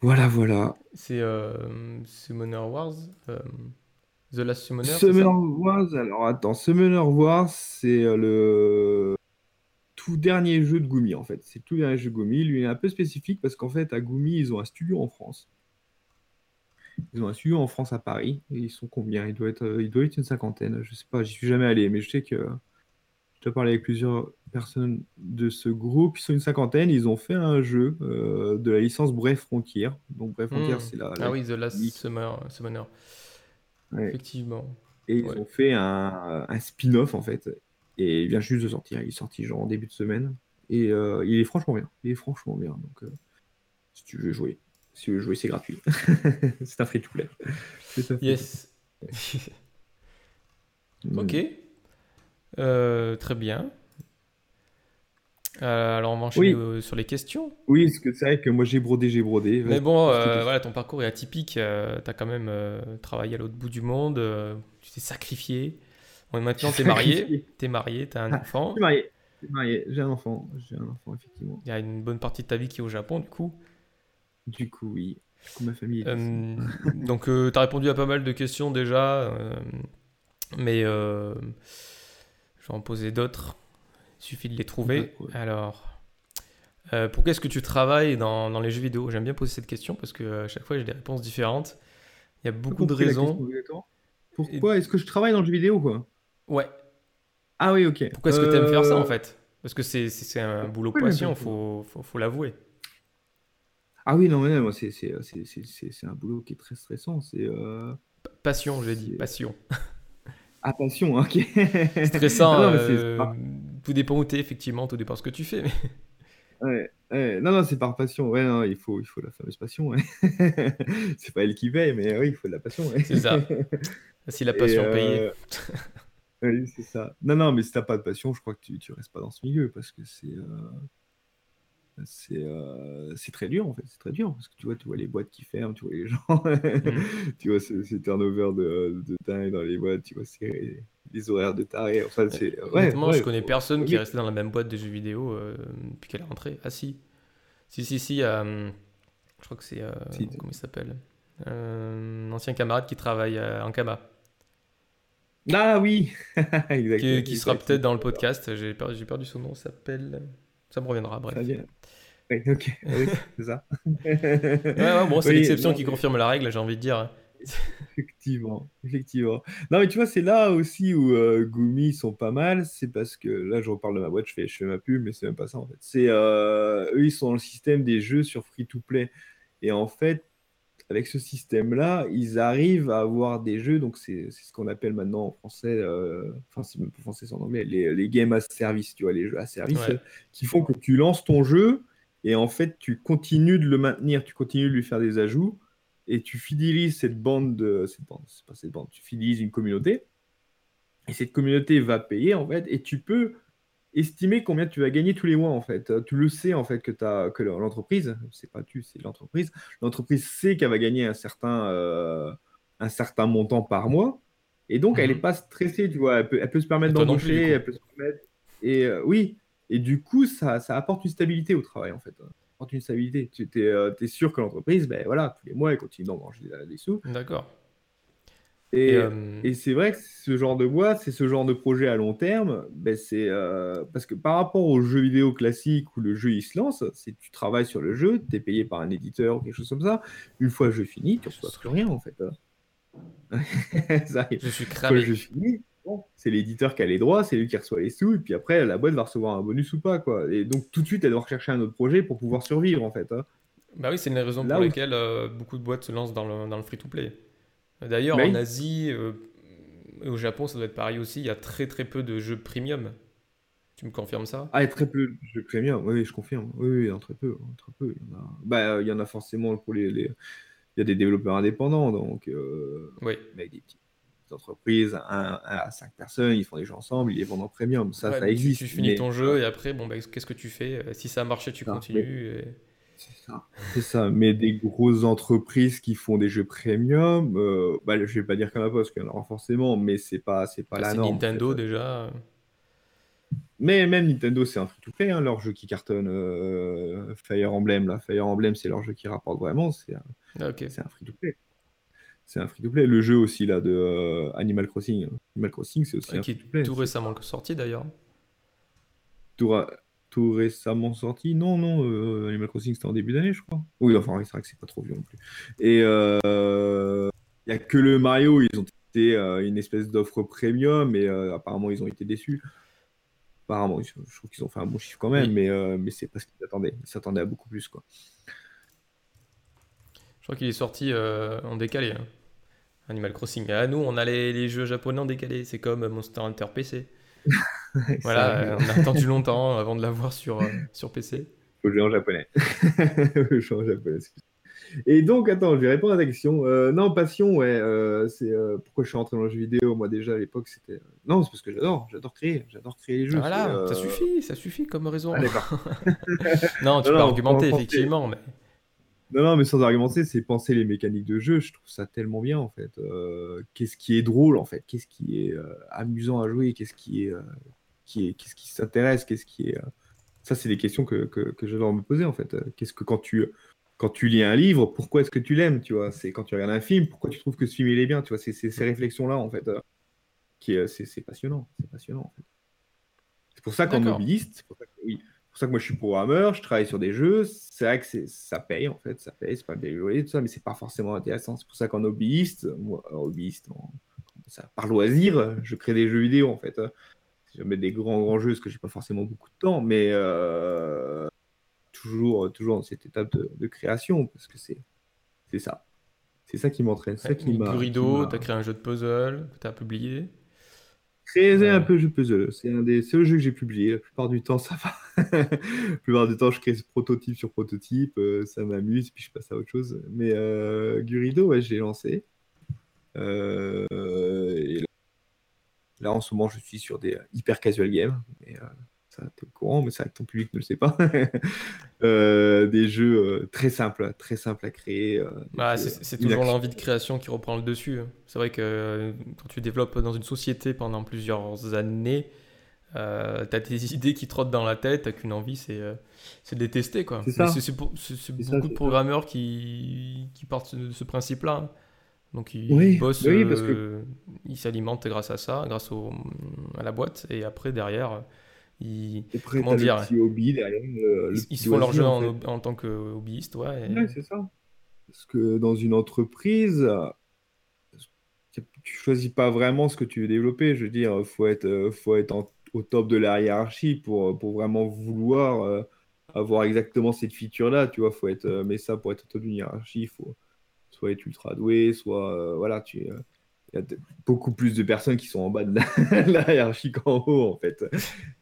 Voilà, voilà. C'est Summoner Wars The Last Summoner Summoner Wars, alors attends, Summoner Wars, c'est le tout dernier jeu de Gumi en fait. C'est le tout dernier jeu de Gumi. Lui il est un peu spécifique parce qu'en fait, à Gumi, ils ont un studio en France. Ils ont un studio en France à Paris. Et ils sont combien? Il doit être, euh, il doit être une cinquantaine. Je sais pas, j'y suis jamais allé, mais je sais que je dois parler avec plusieurs personnes de ce groupe. Ils sont une cinquantaine. Ils ont fait un jeu euh, de la licence Brave Frontier. Donc Brave Frontier, Hmm. c'est la, Ah la- oui, The Last. Summer, Summoner. Ouais. Effectivement. Et ils Ouais. ont fait un, un spin-off en fait. Et il vient juste de sortir. Il est sorti genre en début de semaine. Et euh, il est franchement bien. Il est franchement bien. Donc euh, si tu veux jouer, si tu veux jouer, c'est gratuit. <laughs> c'est un free to play. Free Yes. to play. <laughs> Ok. Euh, très bien. Euh, alors on va enchaîner Oui. euh, sur les questions. Oui, parce que c'est vrai que moi j'ai brodé, j'ai brodé. Mais bon, euh, voilà, ton parcours est atypique. tu as quand même euh, travaillé à l'autre bout du monde. euh, tu t'es sacrifié. Bon, maintenant, tu es marié. Tu es marié, tu as un Ah, enfant. Je suis marié. Je suis marié. J'ai un enfant. J'ai un enfant, effectivement. Il y a une bonne partie de ta vie qui est au Japon, du coup. Du coup, oui. Du coup, ma famille est ici. Euh, <laughs> donc, tu as répondu à pas mal de questions déjà. euh, mais euh, je vais en poser d'autres. Il suffit de les trouver. Alors, euh, pourquoi est-ce que tu travailles dans, dans les jeux vidéo? J'aime bien poser cette question parce que euh, à chaque fois, j'ai des réponses différentes. Il y a beaucoup de raisons. Pourquoi est-ce que je travaille dans le jeu vidéo, quoi? Ouais. Ah oui, ok. Pourquoi est-ce que tu aimes faire ça en Euh, fait? Parce que c'est un boulot pourquoi faut, faut, faut l'avouer. Ah oui, non, mais moi, c'est c'est- c'est- c'est- c'est- c'est un boulot qui est très stressant. C'est euh, Passion, j'ai dit, passion. <laughs> ah, passion, ok. Stressant, Ah non, euh, par- tout dépend où t'es, effectivement, tout dépend ce que tu fais. mais- <laughs> ouais, ouais. Non, non, c'est par passion. Ouais, non, il faut, il faut la fameuse passion. ouais. <laughs> c'est pas elle qui paye, mais oui, il faut de la passion. C'est ça. Si la passion euh, payée. oui, c'est ça. Non, non, mais si t'as pas de passion, je crois que tu, tu restes pas dans ce milieu parce que c'est. Euh, C'est euh, très dur en fait, c'est très dur parce que tu vois, tu vois les boîtes qui ferment, tu vois les gens, Mm. <laughs> tu vois ce, ce turnover de, de dingue dans les boîtes, tu vois c'est les horaires de taré, enfin c'est ouais, Honnêtement, ouais, je connais personne qui est resté dans la même boîte de jeux vidéo euh, depuis qu'elle est rentrée. Ah si. Si, si, si. euh, je crois que c'est... euh, Si. comment il s'appelle? Euh, Un ancien camarade qui travaille euh, en Kama. Ah oui, <laughs> exactement. Qui, sera peut-être dans le podcast. J'ai perdu, j'ai perdu son nom. S'appelle. Ça me reviendra. Bref. <laughs> Oui, ok, c'est ça. ouais, bon, c'est l'exception qui confirme la règle, j'ai envie de dire. Effectivement, effectivement. Non, mais tu vois, c'est là aussi où euh, Gumi sont pas mal. C'est parce que là, je reparle de ma boîte, je fais, je fais ma pub, mais c'est même pas ça en fait. C'est euh, eux, ils sont dans le système des jeux sur free to play. Et en fait, avec ce système-là, ils arrivent à avoir des jeux. Donc, c'est ce qu'on appelle maintenant en français, euh, enfin, c'est même français, c'est en anglais, les, les games as service, tu vois, les jeux à service, qui font que tu lances ton jeu et en fait, tu continues de le maintenir, tu continues de lui faire des ajouts et tu fidélises cette bande de. Cette bande, c'est pas cette bande, tu fidélises une communauté. Et cette communauté va payer, en fait, et tu peux estimer combien tu vas gagner tous les mois, en fait. Tu le sais, en fait, que, as, que l'entreprise, c'est pas tu, c'est l'entreprise, l'entreprise sait qu'elle va gagner un certain, euh, un certain montant par mois. Et donc, elle n'est mhm. pas stressée, tu vois. Elle peut, elle peut se permettre d'embaucher, elle peut se permettre. Et euh, oui, et du coup, ça, ça apporte une stabilité au travail, en fait une stabilité. Tu es, euh, sûr que l'entreprise, ben voilà, tous les mois, elle continue d'engranger des sous. D'accord. Et, euh, et, c'est vrai que ce genre de boîte, c'est ce genre de projet à long terme, ben c'est euh, parce que par rapport au jeu vidéo classique où le jeu il se lance, c'est tu travailles sur le jeu, tu es payé par un éditeur ou quelque chose comme ça. Une fois le jeu fini, tu reçois plus rien en fait. <laughs> ça Je suis cramé. Le jeu fini, c'est l'éditeur qui a les droits, c'est lui qui reçoit les sous, et puis après, la boîte va recevoir un bonus ou pas, quoi. Et donc, tout de suite, elle doit rechercher un autre projet pour pouvoir survivre, en fait. Hein. Bah oui, c'est une des raisons pour lesquelles euh, beaucoup de boîtes se lancent dans le, dans le free-to-play. D'ailleurs, en Asie euh, et au Japon, ça doit être pareil aussi, il y a très très peu de jeux premium. Tu me confirmes ça? Ah, très peu de jeux premium, oui, je confirme. Oui, oui, très peu. Très peu. Il, y en a... Bah, il y en a forcément pour les... Il y a des développeurs indépendants, donc... Euh, oui. Mais des petits entreprises, un, à cinq personnes, ils font des jeux ensemble, ils les vendent en premium. Ça, ça existe. Tu, finis ton jeu et après, bon, bah, qu'est-ce que tu fais? Si ça a marché, tu continues. Ça. C'est ça. Mais des grosses entreprises qui font des jeux premium, euh, bah, je vais pas dire comme la poste qu'il y en aura forcément, mais c'est pas, c'est pas ah, la norme. Nintendo déjà. Mais même Nintendo, c'est un free-to-play, hein, leur jeu qui cartonne. Euh, Fire Emblem, là. Fire Emblem, c'est leur jeu qui rapporte vraiment. C'est un, ah, un free-to-play c'est un free-to-play. Le jeu aussi là de euh, Animal Crossing. Animal Crossing, c'est aussi un qui est tout récemment sorti d'ailleurs. Tout, tout, récemment sorti Non, non. Euh, Animal Crossing c'était en début d'année, je crois. Oui, enfin, c'est vrai que c'est pas trop vieux non plus. Et il euh, y a que le Mario, ils ont été une espèce d'offre premium, mais apparemment ils ont été déçus. Apparemment, je trouve qu'ils ont fait un bon chiffre quand même, mais, mais c'est pas ce qu'ils attendaient. Ils s'attendaient à beaucoup plus, quoi. Je crois qu'il est sorti en décalé. Hein. Animal Crossing. À nous, on a les, jeux japonais en décalé. C'est comme Monster Hunter PC. Voilà, on a attendu <laughs> longtemps avant de l'avoir sur, euh, sur PC. Faut jouer en japonais. <laughs> Faut en japonais, Et donc, attends, je vais répondre à ta question. Euh, non, passion, ouais, euh, c'est pourquoi je suis rentré dans le jeu vidéo. Moi, déjà à l'époque, c'était. Non, c'est parce que j'adore, j'adore créer, j'adore créer les jeux. Voilà, ça suffit, ça suffit comme raison. Ah, <laughs> non, tu peux argumenter, effectivement, mais. Non, non, mais sans argumenter, c'est penser les mécaniques de jeu. Je trouve ça tellement bien, en fait. Euh, qu'est-ce qui est drôle, en fait? Qu'est-ce qui est euh, amusant à jouer? Qu'est-ce qui est, euh, qui est, qu'est-ce qui s'intéresse? Qu'est-ce qui est Ça, c'est des questions que, que, que j'adore me poser, en fait. Qu'est-ce que quand tu quand tu lis un livre, pourquoi est-ce que tu l'aimes Tu vois, c'est quand tu regardes un film, pourquoi tu trouves que ce film il est bien Tu vois, c'est ces réflexions-là, en fait, qui c'est passionnant. C'est passionnant, en fait. C'est pour ça qu'en mobiliste, oui pour ça que moi je suis programmeur, je travaille sur des jeux. C'est vrai que ça paye en fait, ça paye, c'est pas bien tout ça, mais c'est pas forcément intéressant. C'est pour ça qu'en hobbyiste, moi, hobbyiste, ça, par loisir, je crée des jeux vidéo en fait. Si je mets des grands grands jeux, parce que j'ai pas forcément beaucoup de temps, mais euh, toujours, toujours dans cette étape de, création, parce que c'est ça. C'est ça qui m'entraîne. C'est ça qui m'a. Rideau, tu as créé un jeu de puzzle que tu as publié. Créer un peu jeu puzzle. C'est un des seuls jeux que j'ai publié. La plupart du temps, ça va. <laughs> la plupart du temps, je crée ce prototype sur prototype. Euh, ça m'amuse, puis je passe à autre chose. Mais euh, Gurido, ouais, je l'ai lancé. Euh, et là, en ce moment, je suis sur des hyper casual games. Mais, ça, t'es au courant, mais c'est vrai que ton public ne le sait pas. <laughs> Euh, des jeux euh, très simples, très simples à créer. Euh, bah, c'est toujours l'envie de création qui reprend le dessus. C'est vrai que quand tu développes dans une société pendant plusieurs années, tu as des <laughs> idées qui trottent dans la tête, t'as qu'une envie, c'est de les tester. C'est beaucoup de programmeurs qui, qui partent de ce principe-là. Donc ils Oui, bossent, oui, parce que- euh, ils s'alimentent grâce à ça, grâce au, à la boîte. Et après, derrière, ils, Après, Comment dire, le petit hobby derrière. le- le ils, ils petit se font leur jeu en, fait. hob- en tant que hobbyiste. Ouais, et- Ouais, c'est ça. Parce que dans une entreprise, tu choisis pas vraiment ce que tu veux développer. Je veux dire, faut être, faut être en- au top de la hiérarchie pour, pour vraiment vouloir euh, avoir exactement cette feature-là. Tu vois, faut être, euh, mais ça, pour être au top d'une hiérarchie, il faut soit être ultra doué, soit, euh, voilà, tu, il y a beaucoup plus de personnes qui sont en bas de la, <laughs> de la hiérarchie qu'en haut, en fait.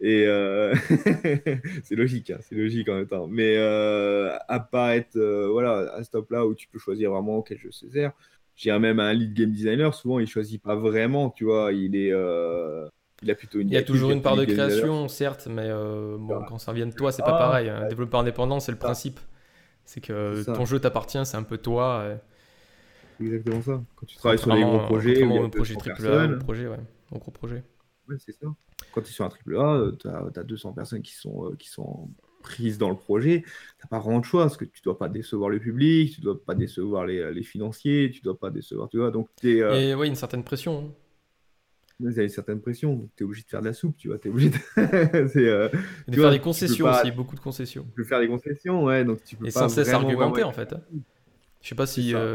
Et euh, <laughs> c'est logique, hein, c'est logique en même temps. Mais euh, à pas être euh, voilà, à ce top-là où tu peux choisir vraiment quel jeu c'est faire. J'ai même un lead game designer, souvent il choisit pas vraiment, tu vois, il est euh, il a plutôt une Il y a toujours une part de création, certes, mais euh, bon, Ah. quand ça vient de toi, c'est pas Ah, pareil. Un ouais. développeur indépendant, c'est le Ça. principe. C'est que ton jeu t'appartient, c'est un peu toi. C'est exactement ça. Quand tu travailles sur des gros projets, y contrairement a au projet 200 triple A, projet, ouais, gros projet. Ouais, c'est ça. Quand tu es sur un triple A, tu as, 200 personnes qui sont, euh, qui sont prises dans le projet. Tu pas vraiment de choix parce que tu dois pas décevoir le public, tu dois pas décevoir les, les financiers, tu dois pas décevoir, tu vois. Donc, es, Et ouais, une certaine pression. hein. il y a une certaine pression. Donc, tu es obligé de faire de la soupe, tu vois. Tu es obligé de, <laughs> euh, de faire vois, des concessions pas- aussi, beaucoup de concessions. tu peux faire des concessions, ouais. Donc, tu peux Et pas sans cesse argumenter vraiment en fait. Je sais pas si ça.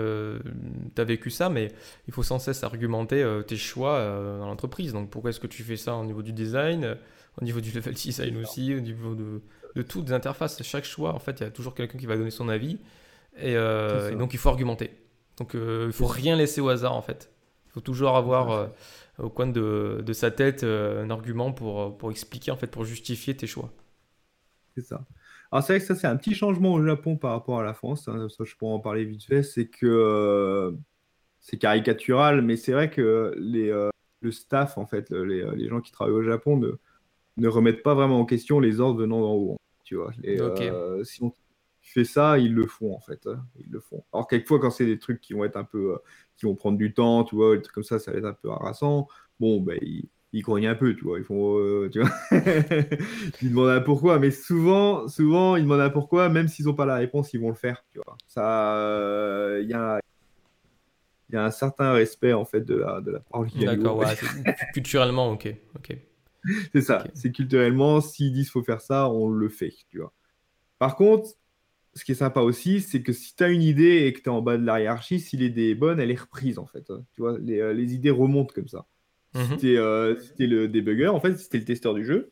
tu as vécu ça, mais il faut sans cesse argumenter euh, tes choix euh, dans l'entreprise. Donc pourquoi est-ce que tu fais ça au niveau du design, euh, au niveau du level <laughs> design aussi, au niveau de, de toutes les interfaces, chaque choix, en fait, il y a toujours quelqu'un qui va donner son avis. Et, euh, donc il faut argumenter. Donc euh, il faut rien laisser au hasard en fait. Il faut toujours avoir euh, au coin de, de sa tête euh, un argument pour, pour expliquer, en fait, pour justifier tes choix. C'est ça. Alors, c'est vrai que ça, c'est un petit changement au Japon par rapport à la France. hein, ça, je pourrais en parler vite fait. C'est que euh, c'est caricatural, mais c'est vrai que les, euh, le staff, en fait, les, les gens qui travaillent au Japon ne, ne remettent pas vraiment en question les ordres venant d'en haut. Tu vois. Les, euh, si on fait ça, ils le font, en fait. hein, Ils le font. Alors, quelquefois, quand c'est des trucs qui vont être un peu. qui vont prendre du temps, tu vois, des trucs comme ça, ça va être un peu harassant. Bon, ben, ils, ils grognent un peu, tu vois. Ils font. euh, tu vois. <laughs> ils demandent un pourquoi, mais souvent, souvent, ils demandent un pourquoi, même s'ils n'ont pas la réponse, ils vont le faire, tu vois. Ça, euh, il y a. Il y a un certain respect en fait de la, de la parole D'accord, ouais, culturellement, ok. ok. <laughs> C'est ça, c'est culturellement, s'ils disent faut faire ça, on le fait, tu vois. Par contre, ce qui est sympa aussi, c'est que si tu as une idée et que tu es en bas de la hiérarchie, si l'idée est bonne, elle est reprise en fait. hein. Tu vois, les, euh, les idées remontent comme ça. Si t'es euh, si t'es le débugger, en fait, si t'es le testeur du jeu,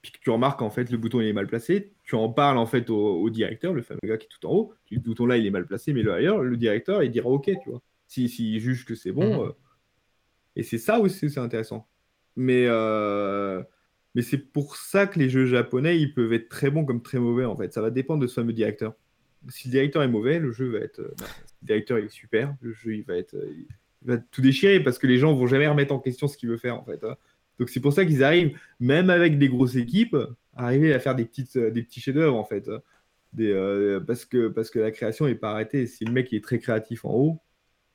puis que tu remarques en fait le bouton il est mal placé, tu en parles en fait au, au directeur, le fameux gars qui est tout en haut, tu dis, le bouton là il est mal placé, mais le ailleurs, le directeur il dira ok, tu vois. Si, s'il juge que c'est bon, Mhm. euh, et c'est ça aussi c'est intéressant. Mais euh, mais c'est pour ça que les jeux japonais ils peuvent être très bons comme très mauvais en fait. Ça va dépendre de ce fameux directeur. Si le directeur est mauvais, le jeu va être. euh, bah, si le directeur est super, le jeu il va être. euh, il va tout déchirer parce que les gens vont jamais remettre en question ce qu'il veut faire en fait. hein. Donc c'est pour ça qu'ils arrivent, même avec des grosses équipes, à arriver à faire des, petites, euh, des petits chefs-d'œuvre en fait. hein. Des, euh, parce, que, parce que la création n'est pas arrêtée. Si le mec est très créatif en haut,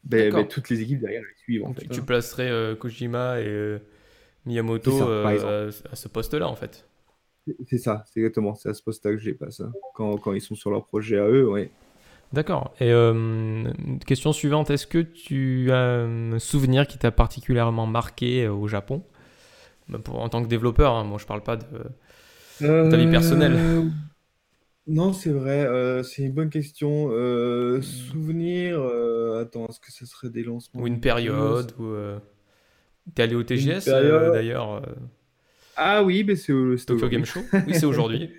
ben, ben, toutes les équipes derrière les suivent en Donc, fait. tu, hein. placerais euh, Kojima et euh, Miyamoto ça, à ce poste-là, en fait. C'est ça, c'est exactement. C'est à ce poste-là que je les passe. hein. Quand, quand ils sont sur leur projet à eux, ouais. D'accord. Et euh, question suivante, est-ce que tu as un souvenir qui t'a particulièrement marqué euh, au Japon? Bah, pour, En tant que développeur, hein, moi je parle pas de... Ta vie personnelle. Euh, Non, c'est vrai, euh, c'est une bonne question. Euh, souvenir, attends, est-ce que ça serait des lancements Ou une de période, ou... T'es allé au TGS d'ailleurs, Ah oui, mais c'est au Tokyo. Game Show Oui, c'est aujourd'hui.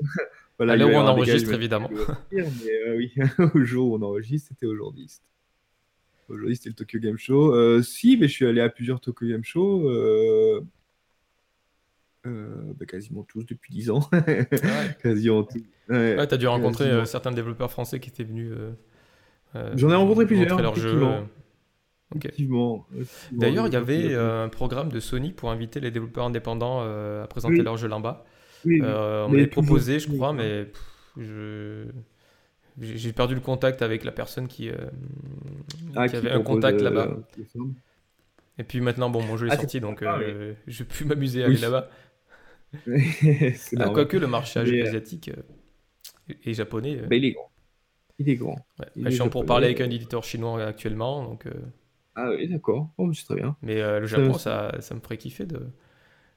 <laughs> Voilà, À l'heure où on enregistre, évidemment. Mais euh, oui, <laughs> au jour où on enregistre, c'était aujourd'hui. Aujourd'hui, c'était le Tokyo Game Show. Euh, si, mais je suis allé à plusieurs Tokyo Game Show. euh, euh, bah, quasiment tous depuis 10 ans. Ouais. <laughs> quasiment tous. Ouais. Ouais, t'as dû rencontrer certains développeurs français qui étaient venus. J'en ai rencontré plusieurs, leur jeu. D'ailleurs, il y avait euh, un programme de Sony pour inviter les développeurs indépendants euh, à présenter Oui. leur jeu là-bas. Oui, Euh, on m'avait proposé, je crois, mais pff, je j'ai perdu le contact avec la personne qui, euh, Ah, qui avait un contact euh, là-bas. formes. Et puis maintenant, bon, mon jeu est Ah, c'est sorti, donc sympa, euh, je vais plus m'amuser à Oui. aller là-bas. <laughs> Ah. Quoique le marché euh, asiatique euh, et japonais, euh, Bah, il est grand. Il est grand. Ouais. Il je est suis en pour parler avec un éditeur chinois actuellement, donc. euh, Ah oui, d'accord. Oh, c'est très bien. Mais euh, le Japon, ça, ça me ferait kiffer de,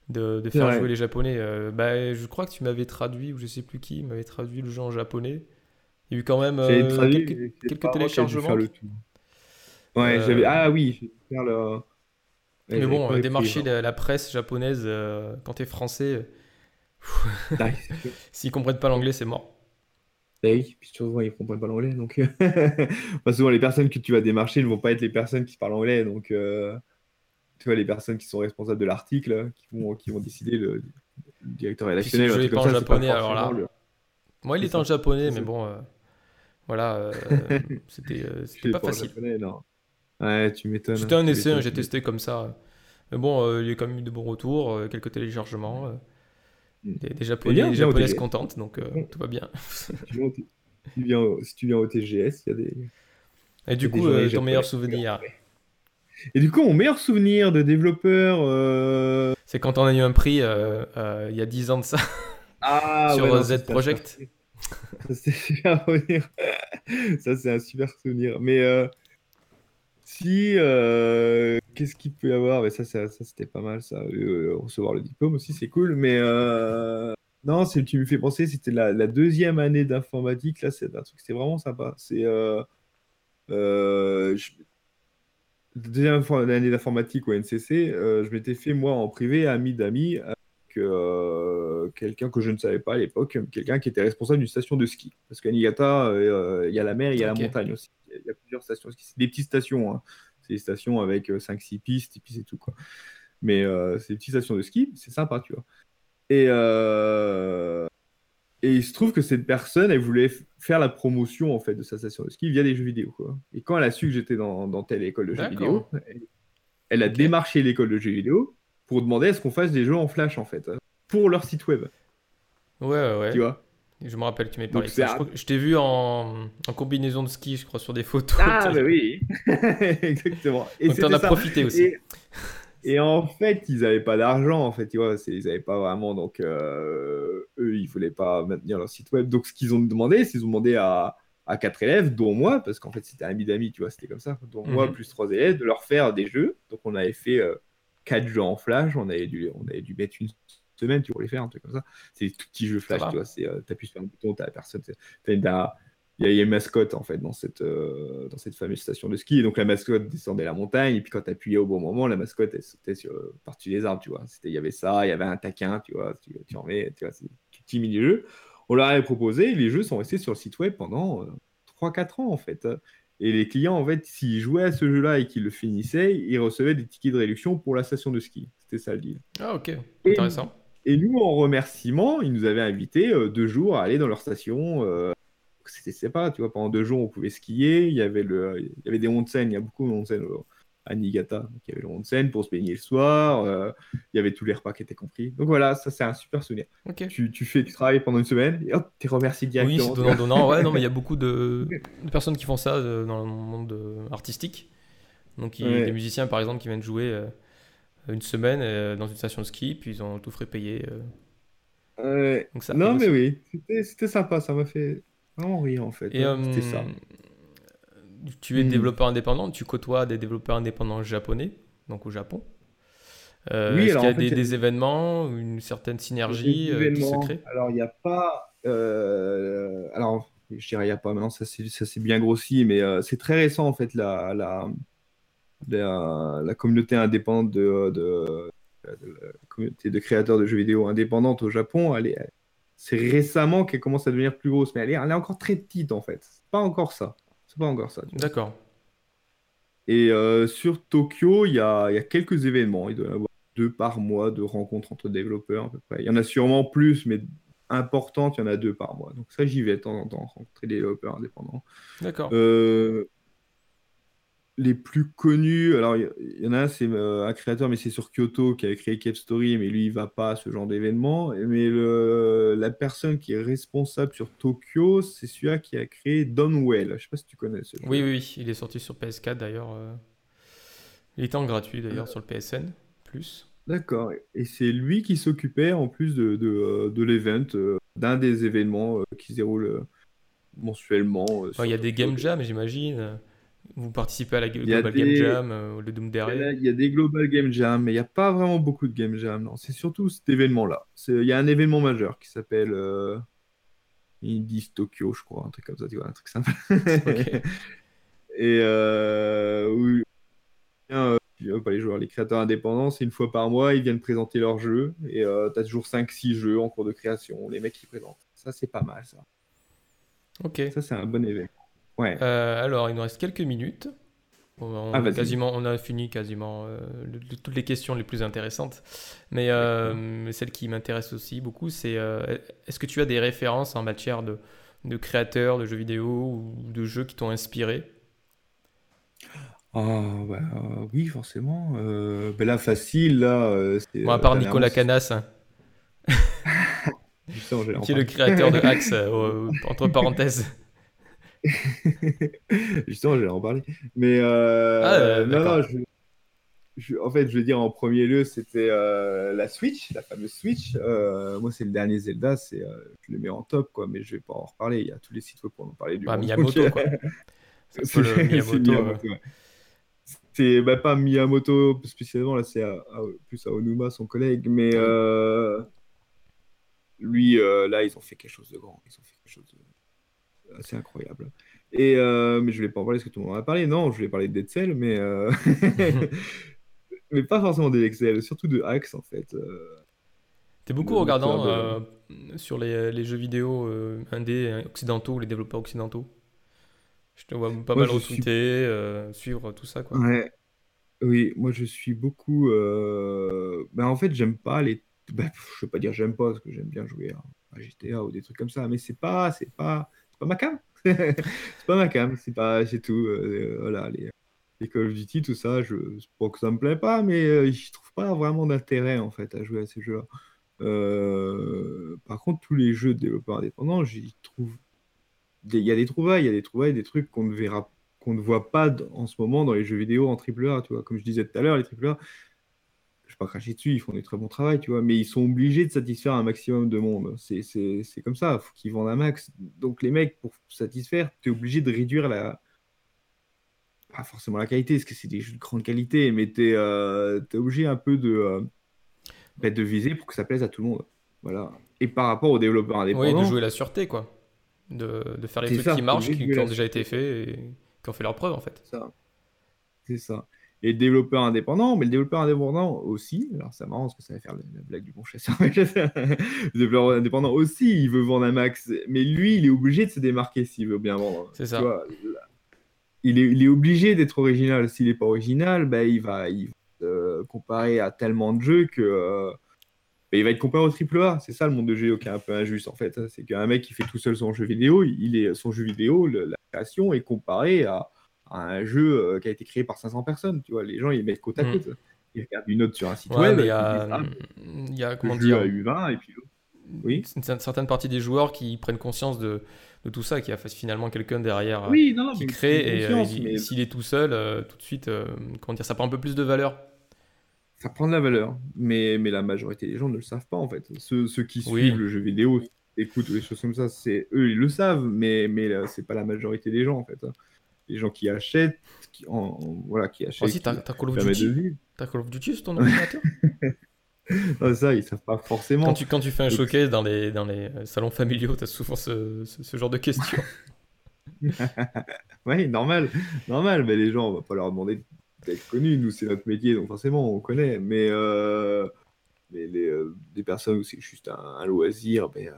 de, faire jouer les Japonais. Euh, bah, je crois que tu m'avais traduit, ou je sais plus qui, m'avait traduit le jeu en japonais. Il y a eu quand même euh, traduit, quelques, quelques qui téléchargements. Ouais, Euh, j'avais. Ah oui, j'ai dû faire le. Mais bon, démarcher la, la presse japonaise euh, quand t'es français, <laughs> s'ils comprennent pas l'anglais, c'est mort. Bah oui, puis souvent ils comprennent pas l'anglais, donc <laughs> enfin, souvent les personnes que tu vas démarcher ne vont pas être les personnes qui parlent anglais, donc tu vois les personnes qui sont responsables de l'article, qui vont, qui vont décider le, le directeur rédactionnel. est pas en ça, c'est pas japonais, alors là, le- Moi, il était en japonais, mais bon, euh, voilà, euh, <laughs> c'était euh, Je pas pas, facile. japonais, non. Ouais, tu m'étonnes. C'était un tu essai, hein, j'ai testé comme ça. Mais bon, euh, il y a quand même eu de bons retours, quelques téléchargements, des, des japonais, bien, des japonaises contentes, donc euh, Mm. tout va bien. <laughs> si tu viens au- Si tu viens au TGS, il y a des. Et du y coup, ton meilleur souvenir, Et du coup, mon meilleur souvenir de développeur. euh, c'est quand on a eu un prix euh, euh, il y a 10 ans de ça. Ah, Sur, ouais, non, Z Project. c'est super souvenir. Ça, c'est un super souvenir. <laughs> Mais si, qu'est-ce qu'il peut y avoir? Mais ça, ça, ça, c'était pas mal, ça. Recevoir le diplôme aussi, c'est cool. Mais non, c'est, tu me fais penser, c'était la, la deuxième année d'informatique. Là, c'est un truc, c'est vraiment sympa. C'est euh, euh, je- deuxième fois- année d'informatique au NCC. euh, je m'étais fait, moi, en privé, ami d'amis avec euh, quelqu'un que je ne savais pas à l'époque, quelqu'un qui était responsable d'une station de ski. Parce qu'à Niigata, euh, il y a la mer, il y a la montagne aussi. Il y a- il y a plusieurs stations de ski. C'est des petites stations. hein. C'est des stations avec 5-6 pistes, et puis c'est tout. Quoi. Mais c'est des petites stations de ski, c'est sympa, tu vois. Et, euh, et il se trouve que cette personne, elle voulait faire la promotion en fait de sa station de ski via des jeux vidéo. Quoi. Et quand elle a su que j'étais dans, dans telle école de jeux vidéo, elle, a démarché l'école de jeux vidéo pour demander à ce qu'on fasse des jeux en flash en fait, pour leur site web, Ouais, ouais, ouais. tu vois? Je me rappelle que tu m'avais parlé ça. Je, t'ai vu en, en combinaison de ski, je crois, sur des photos. Ah, <laughs> bah oui, <laughs> exactement. Et Donc t'en as profité aussi. Et, et en fait, ils n'avaient pas d'argent, en fait, tu vois, ils n'avaient pas vraiment, donc euh, eux, ils voulaient pas maintenir leur site web. Donc ce qu'ils ont demandé, c'est qu'ils ont demandé à, à quatre élèves, dont moi, parce qu'en fait c'était un ami d'amis, tu vois, c'était comme ça, dont moi Mhm. plus trois élèves, de leur faire des jeux. Donc on avait fait euh, quatre jeux en flash, on avait dû, on avait dû mettre une semaine, tu pour les faire, un truc comme ça. C'est des tout petits jeux flash, tu vois, c'est, euh, t'appuies sur un bouton, t'as la personne, c'est- t'as une- t'as- il y, a- il y a une mascotte en fait dans cette, euh, dans cette fameuse station de ski. Et donc la mascotte descendait la montagne, et puis quand tu appuyais au bon moment, la mascotte elle sautait sur, euh, par-dessus les arbres, tu vois. Il y avait ça, il y avait un taquin, tu vois, tu, tu en mets, tu vois, c'est des petits mini-jeux. On leur avait proposé, les jeux sont restés sur le site web pendant euh, 3-4 ans en fait. Et les clients, en fait, s'ils jouaient à ce jeu-là et qu'ils le finissaient, ils recevaient des tickets de réduction pour la station de ski. C'était ça le deal. Ah, ok. Et- Intéressant. Et nous, en remerciement, ils nous avaient invités euh, deux jours à aller dans leur station. C'était sympa, tu vois. Pendant deux jours, on pouvait skier. Il y avait, le, il y avait des onsen. Il y a beaucoup de onsen euh, à Niigata. Donc, il y avait le onsen pour se baigner le soir. euh, il y avait tous les repas qui étaient compris. Donc voilà, ça, c'est un super souvenir. Tu, tu fais du travail pendant une semaine et hop, t'es remercié Oui, directement. c'est donnant donnant. Ouais, non, mais il y a <laughs> beaucoup de, de personnes qui font ça euh, dans le monde artistique. Donc, il y a Ouais. des musiciens, par exemple, qui viennent jouer euh, une semaine euh, dans une station de ski, puis ils ont tout frais payé. Donc ça non, mais aussi. oui, c'était sympa. Ça m'a fait rire en fait. Et. C'était euh, ça. tu es Hmm. développeur indépendant, tu côtoies des développeurs indépendants japonais, donc au Japon. Euh, Oui, Est-ce qu'il y a en fait, des, il y a- des événements, une certaine synergie Des euh, qui se crée Alors, il n'y a pas. euh, alors, je dirais, il n'y a pas. Maintenant, ça s'est bien grossi, mais c'est très récent, en fait, la, la, la, la communauté indépendante de, de, de la communauté de créateurs de jeux vidéo indépendante au Japon. Elle est, c'est récemment qu'elle commence à devenir plus grosse, mais elle est, elle est encore très petite, en fait. C'est pas encore ça. C'est pas encore ça. D'accord. Et euh, sur Tokyo, il y a, il y a quelques événements. Il doit y avoir deux par mois de rencontres entre développeurs à peu près. Il y en a sûrement plus, mais importantes, il y en a deux par mois. Donc ça, j'y vais de temps en temps, rencontrer des développeurs indépendants. D'accord. Euh, les plus connus, alors il y, en a un, c'est euh, un créateur, mais c'est sur Kyoto qui avait créé Cave Story, mais lui, il va pas à ce genre d'événement. Mais le, la personne qui est responsable sur Tokyo, c'est celui-là qui a créé Donwell. Je sais pas si tu connais ce. Oui, oui, il est sorti sur PS4 d'ailleurs. euh. Il était en gratuit d'ailleurs sur le PSN. Plus. D'accord. Et c'est lui qui s'occupait en plus de, de, euh, de l'event, d'un des événements qui se déroule mensuellement. Enfin, il y a des game jams, j'imagine. Vous participez à la Global des- Game Jam, euh, le Doom Derry. il y a des Global Game Jam, mais il n'y a pas vraiment beaucoup de Game Jam. C'est surtout cet événement-là. Il y a un événement majeur qui s'appelle euh, ils disent Tokyo, je crois, un truc comme ça, tu vois, un truc simple. <laughs> Et euh, euh, puis, hop, les joueurs, les créateurs indépendants, c'est une fois par mois, ils viennent présenter leurs jeux. Et tu as toujours 5-6 jeux en cours de création, les mecs qui présentent. Ça, c'est pas mal, ça. Ok. Ça, c'est un bon événement. Ouais. Euh, alors, il nous reste quelques minutes. On, Ah, quasiment, on a fini quasiment euh, le- le- toutes les questions les plus intéressantes. Mais euh, celle qui m'intéresse aussi beaucoup, c'est euh, est-ce que tu as des références en matière de, de créateurs de jeux vidéo ou de jeux qui t'ont inspiré? Bah, euh, oui, forcément. Ben là, facile, là. Bon, à part Nicolas Canas, hein, <laughs> qui est le créateur de <laughs> Axe, entre parenthèses. <laughs> Justement, j'allais en parler. Mais euh, Ah, non, non, je, je- en fait, je veux dire, en premier lieu, c'était euh, la Switch, la fameuse Switch. Euh, moi, c'est le dernier Zelda, c'est, je le mets en top, quoi, mais je vais pas en reparler. Il y a tous les sites web pour en parler du Bah, monde. Miyamoto, quoi. <laughs> C'est le <laughs> Miyamoto. Miyamoto, ouais. C'est bah, pas Miyamoto spécialement, là, c'est plus à Onuma, son collègue, mais lui, là, ils ont fait quelque chose de grand. Ils ont fait quelque chose de assez incroyable. Et, euh, mais je voulais pas en parler parce que tout le monde en a parlé. Non, je voulais parler de Dead Cell, mais, euh, <laughs> mais pas forcément de Excel, surtout de Axe, en fait. euh. T'es beaucoup regardant euh, sur les, les jeux vidéo indés euh, occidentaux, les développeurs occidentaux. Je te vois pas Moi, mal suis- retweeter, suivre tout ça, quoi. Ouais. Oui, moi je suis beaucoup. Ben, en fait, j'aime pas les. Ben, pff, je vais pas dire j'aime pas parce que j'aime bien jouer à, GTA ou des trucs comme ça, mais c'est pas, c'est pas, pas ma cam. <laughs> c'est pas ma cam, c'est pas, c'est tout. euh, voilà, les, Call of Duty, tout ça, je, pas que ça me plaît pas, mais euh, je trouve pas vraiment d'intérêt en fait à jouer à ces jeux-là. Euh, par contre, tous les jeux de développeurs indépendants, j'y trouve. Il y a des trouvailles, il y a des trouvailles, des trucs qu'on ne verra qu'on ne voit pas en ce moment dans les jeux vidéo en AAA, tu vois. Comme je disais tout à l'heure, les AAA, pas cracher dessus, ils font des très bons travail, tu vois, mais ils sont obligés de satisfaire un maximum de monde. C'est, c'est, c'est comme ça, faut qu'ils vendent un max. Donc les mecs, pour satisfaire, tu es obligé de réduire la... Pas forcément la qualité, parce que c'est des jeux de grande qualité, mais tu es, obligé un peu de, euh, bah, de viser pour que ça plaise à tout le monde. Voilà. Et par rapport aux développeurs Oui, indépendants, de jouer la sûreté, quoi. De, de faire les C'est trucs ça, qui marchent, qui, qui ont déjà été faits et qui ont fait leur preuve, en fait. ça. C'est ça. Et le développeur indépendant, mais le développeur indépendant aussi, alors c'est marrant parce que ça va faire la, la blague du bon chasseur. le développeur indépendant aussi, il veut vendre un max, mais lui, il est obligé de se démarquer s'il veut bien vendre. C'est ça. vois, il, est, il est obligé d'être original. S'il n'est pas original, ben, il va, il va se comparer à tellement de jeux que. euh, ben, il va être comparé au triple A. C'est ça le monde de jeu qui est un peu injuste en fait. C'est qu'un mec qui fait tout seul son jeu vidéo, il est, son jeu vidéo, le- la création est comparée à, à un jeu euh, qui a été créé par 500 personnes. Tu vois, les gens ils mettent côte à Mm. côte. Ils regardent une note sur un site Ouais, web. mais il y a, disent, ah, y a, comment dire, eu 20 et puis l'autre. Oui. une cer- certaine partie des joueurs qui prennent conscience de, de tout ça, qui a finalement quelqu'un derrière Oui, non, non, qui crée, et euh, mais s'il est tout seul, euh, tout de suite, euh, comment dire, ça prend un peu plus de valeur. ça prend de la valeur. Mais, mais la majorité des gens ne le savent pas en fait. Ceux, ceux qui Oui. suivent le jeu vidéo, écoutent ou des choses comme ça, c'est eux, ils le savent, mais, mais c'est pas la majorité des gens en fait. Les gens qui achètent, qui, en, en- voilà, qui achètent, Aussi, t'as Call of Duty. T'as Call of Duty sur ton <laughs> ordinateur? Non, ça, ils savent pas forcément. quand tu, quand tu fais un Et- showcase dans les, dans les euh, salons familiaux, t'as souvent ce, ce, ce genre de questions. <laughs> <laughs> Oui, normal, normal. Mais les gens, on va pas leur demander d'être connus. Nous, c'est notre métier, donc forcément, on connaît. Mais, euh, mais les, euh, des personnes où c'est juste un, un loisir, ben,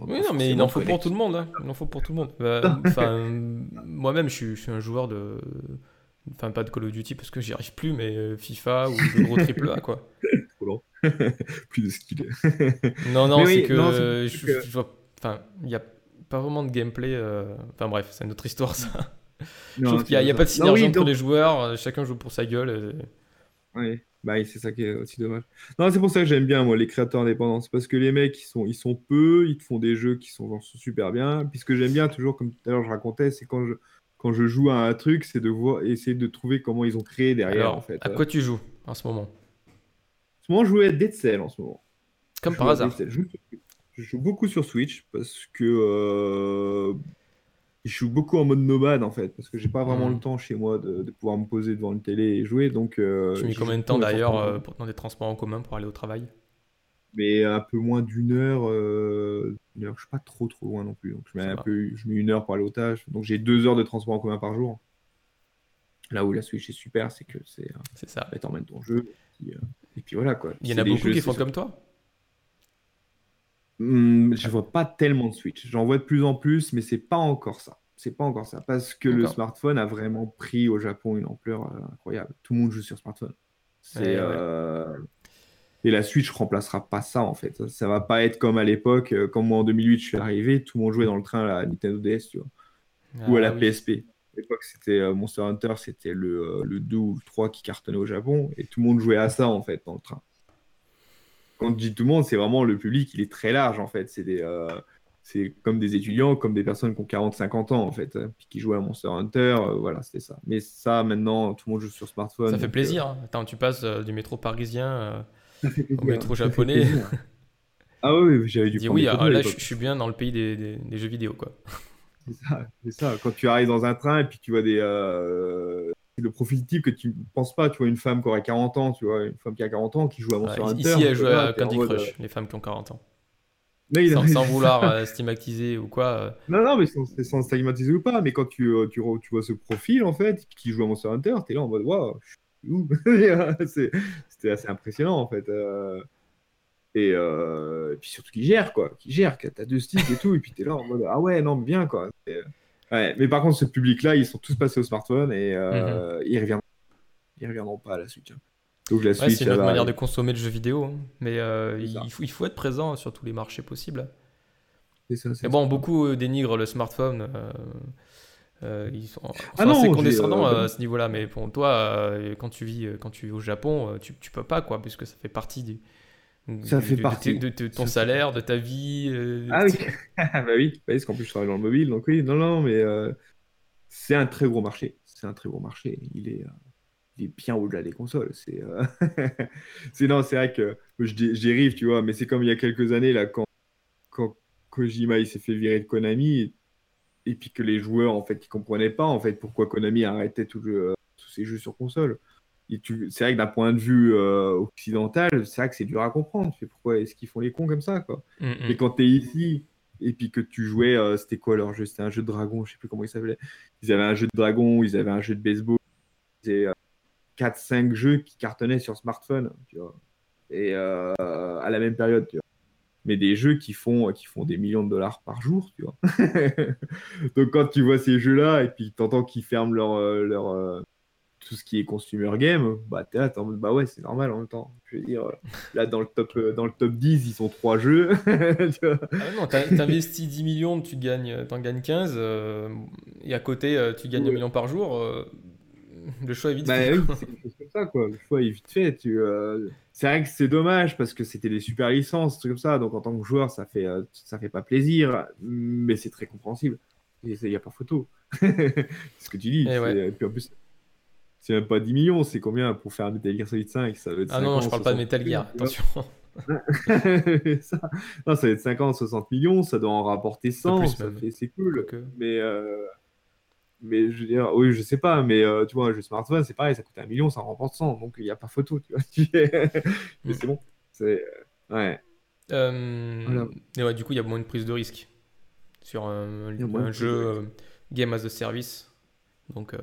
Oui, pas non, mais il forcément en faut pour tout le monde. hein. Il en faut pour tout le monde. Bah, <laughs> Enfin, moi-même, je suis, je suis un joueur de. Enfin, pas de Call of Duty parce que j'y arrive plus, mais euh, FIFA ou de gros <laughs> triple A, quoi. <laughs> Plus de skill. Non, non, c'est que. non, je, je vois. Enfin, il n'y a pas vraiment de gameplay. euh, Enfin, bref, c'est une autre histoire, ça. Je trouve qu'il n'y a, il y a pas de synergie entre les joueurs, euh, chacun joue pour sa gueule. et- Oui, bah, oui, c'est ça qui est aussi dommage. Non, c'est pour ça que j'aime bien, moi, les créateurs indépendants. C'est parce que les mecs, ils sont, ils sont peu, ils te font des jeux qui sont, genre, super bien. Puis ce que j'aime bien, toujours, comme tout à l'heure je racontais, c'est quand je, quand je joue à un truc, c'est de voir, essayer de trouver comment ils ont créé derrière, Alors, en fait. à quoi tu joues en ce moment? En ce moment, je joue à Dead Cell, en ce moment. Comme Je par hasard. Joue- je joue beaucoup sur Switch, parce que... euh, je joue beaucoup en mode nomade en fait, parce que j'ai pas vraiment Mhm. le temps chez moi de, de pouvoir me poser devant une télé et jouer. Donc, euh, Tu mets combien de temps d'ailleurs euh, pour- dans des transports en commun pour aller au travail? mais un peu moins d'une heure, euh, une heure. Je suis pas trop trop loin non plus. Donc je mets un peu, je mets une heure pour aller aux tâches. Donc j'ai deux heures de transport en commun par jour. Là où la Switch est super, c'est que c'est euh, C'est ça. bah, t'emmènes ton jeu. Et puis, euh, et puis voilà quoi. Il y en a beaucoup jeux, qui font comme toi? Hmm, je vois pas tellement de Switch. J'en vois de plus en plus, mais c'est pas encore ça. C'est pas encore ça. Parce que le smartphone a vraiment pris au Japon une ampleur euh, incroyable. Tout le monde joue sur smartphone. C'est, ouais. euh, Et la Switch remplacera pas ça en fait. Ça, va pas être comme à l'époque, euh, quand moi en 2008 je suis arrivé, tout le monde jouait dans le train à la Nintendo DS, tu vois, ou à la Ah oui. PSP. À l'époque, c'était Monster Hunter, c'était le, le 2 ou le 3 qui cartonnait au Japon, et tout le monde jouait à ça en fait dans le train. Quand je dis tout le monde, c'est vraiment le public, il est très large en fait. C'est des, euh, c'est comme des étudiants, comme des personnes qui ont 40-50 ans en fait, hein, qui jouent à Monster Hunter, euh, voilà, c'était ça. Mais ça, maintenant, tout le monde joue sur smartphone. Ça fait donc, plaisir. hein. Attends, tu passes euh, du métro parisien euh, euh, au métro japonais. Ah oui, j'avais dû dis prendre oui, ah, là je, suis bien dans le pays des, des- des jeux vidéo quoi. C'est ça, c'est ça. Quand tu arrives dans un train et puis tu vois des. euh, le profil type que tu ne penses pas. Tu vois une femme qui aurait 40 ans, tu vois une femme qui a 40 ans qui joue à Ouais, Monster ici, elle joue à Candy Crush, euh, les femmes qui ont 40 ans. mais Sans, <laughs> sans vouloir euh, stigmatiser ou quoi. euh, Non, non, mais sans, sans stigmatiser ou pas. Mais quand tu, tu, vois ce profil, en fait, qui joue à Monster Hunter, t'es là en mode waouh, je suis où? <laughs> C'est- C'était assez impressionnant, en fait. euh, Et, et puis surtout qui gère, quoi. Qui gère, t'as deux sticks et tout. Et puis t'es là en mode ah ouais, non, bien, quoi. Ouais, mais par contre, ce public-là, ils sont tous passés au smartphone et euh, ils reviendront. Ils reviendront pas à la Switch. hein. Donc la Ouais, Switch, c'est une autre va- manière de consommer le jeu vidéo, hein. mais euh, C'est il, faut, il faut être présent sur tous les marchés possibles. c'est ça, c'est ça. bon, beaucoup euh, dénigrent le smartphone. euh, ils sont, sont Ah non, euh, euh, à ce niveau-là, mais pour toi, quand tu vis, quand tu vis au Japon, tu, tu peux pas, quoi, puisque ça fait partie du, Ça fait de, partie. de, de ton salaire, de ta vie. euh, Ah oui, <laughs> bah oui, bah oui, parce qu'en plus je travaille dans le mobile, donc oui, non, non, mais euh, c'est un très gros marché. C'est un très gros marché. Il est, euh, il est bien au-delà des consoles. C'est, euh, <laughs> c'est non, c'est vrai que je, dé- je dérive, tu vois, mais c'est comme il y a quelques années là quand, quand Kojima il s'est fait virer de Konami et, et puis que les joueurs en fait ils comprenaient pas en fait pourquoi Konami arrêtait tout le- tous ses jeux sur console. C'est vrai que d'un point de vue euh, occidental, c'est vrai que c'est dur à comprendre. Fais pourquoi est-ce qu'ils font les cons comme ça quoi? Mm, mm. Mais quand tu es ici et puis que tu jouais, euh, c'était quoi leur jeu? C'était un jeu de dragon, je sais plus comment il s'appelait. Ils avaient un jeu de dragon, ils avaient un jeu de baseball. C'était euh, 4-5 jeux qui cartonnaient sur smartphone, tu vois. Et euh, à la même période, tu vois. Mais des jeux qui font, qui font des millions de dollars par jour, tu vois. <laughs> Donc quand tu vois ces jeux-là et puis tu entends qu'ils ferment leur, leur, tout ce qui est consumer game, bah t'es là, t'es en mode, bah ouais, c'est normal en même temps. Je veux dire, euh, là dans le top, euh, dans le top 10, ils sont trois jeux. <laughs> Tu vois. Ah non, t'investis 10 millions, tu gagnes, t'en gagnes 15, euh, et à côté, euh, tu gagnes Ouais. un million par jour. euh, le choix est vite Bah fait. oui, <laughs> c'est quelque chose comme ça, quoi. Le choix est vite fait. Tu, euh, C'est vrai que c'est dommage parce que c'était des super licences, trucs comme ça. Donc en tant que joueur, ça fait, euh, ça fait pas plaisir, mais c'est très compréhensible. Il n'y a pas photo. <laughs> c'est ce que tu dis. Eh ouais. Et puis en plus, c'est même pas 10 millions, c'est combien pour faire un Metal Gear Solid 5 ça être Ah non, je 50, parle pas de 60 Metal Gear, attention. <laughs> ça, non, ça va être 50, 60 millions, ça doit en rapporter 100, plus ça même. fait- c'est cool. Mais, euh, mais je veux dire, oui, je sais pas, mais euh, tu vois, un jeu smartphone, c'est pareil, ça coûte un million, ça en remporte 100, donc il n'y a pas photo, tu vois. <laughs> mais Mm. c'est bon. C'est, euh, ouais. Euh, Voilà. et ouais, du coup, il y a moins de prise de risque sur un, un jeu game as a service. Donc,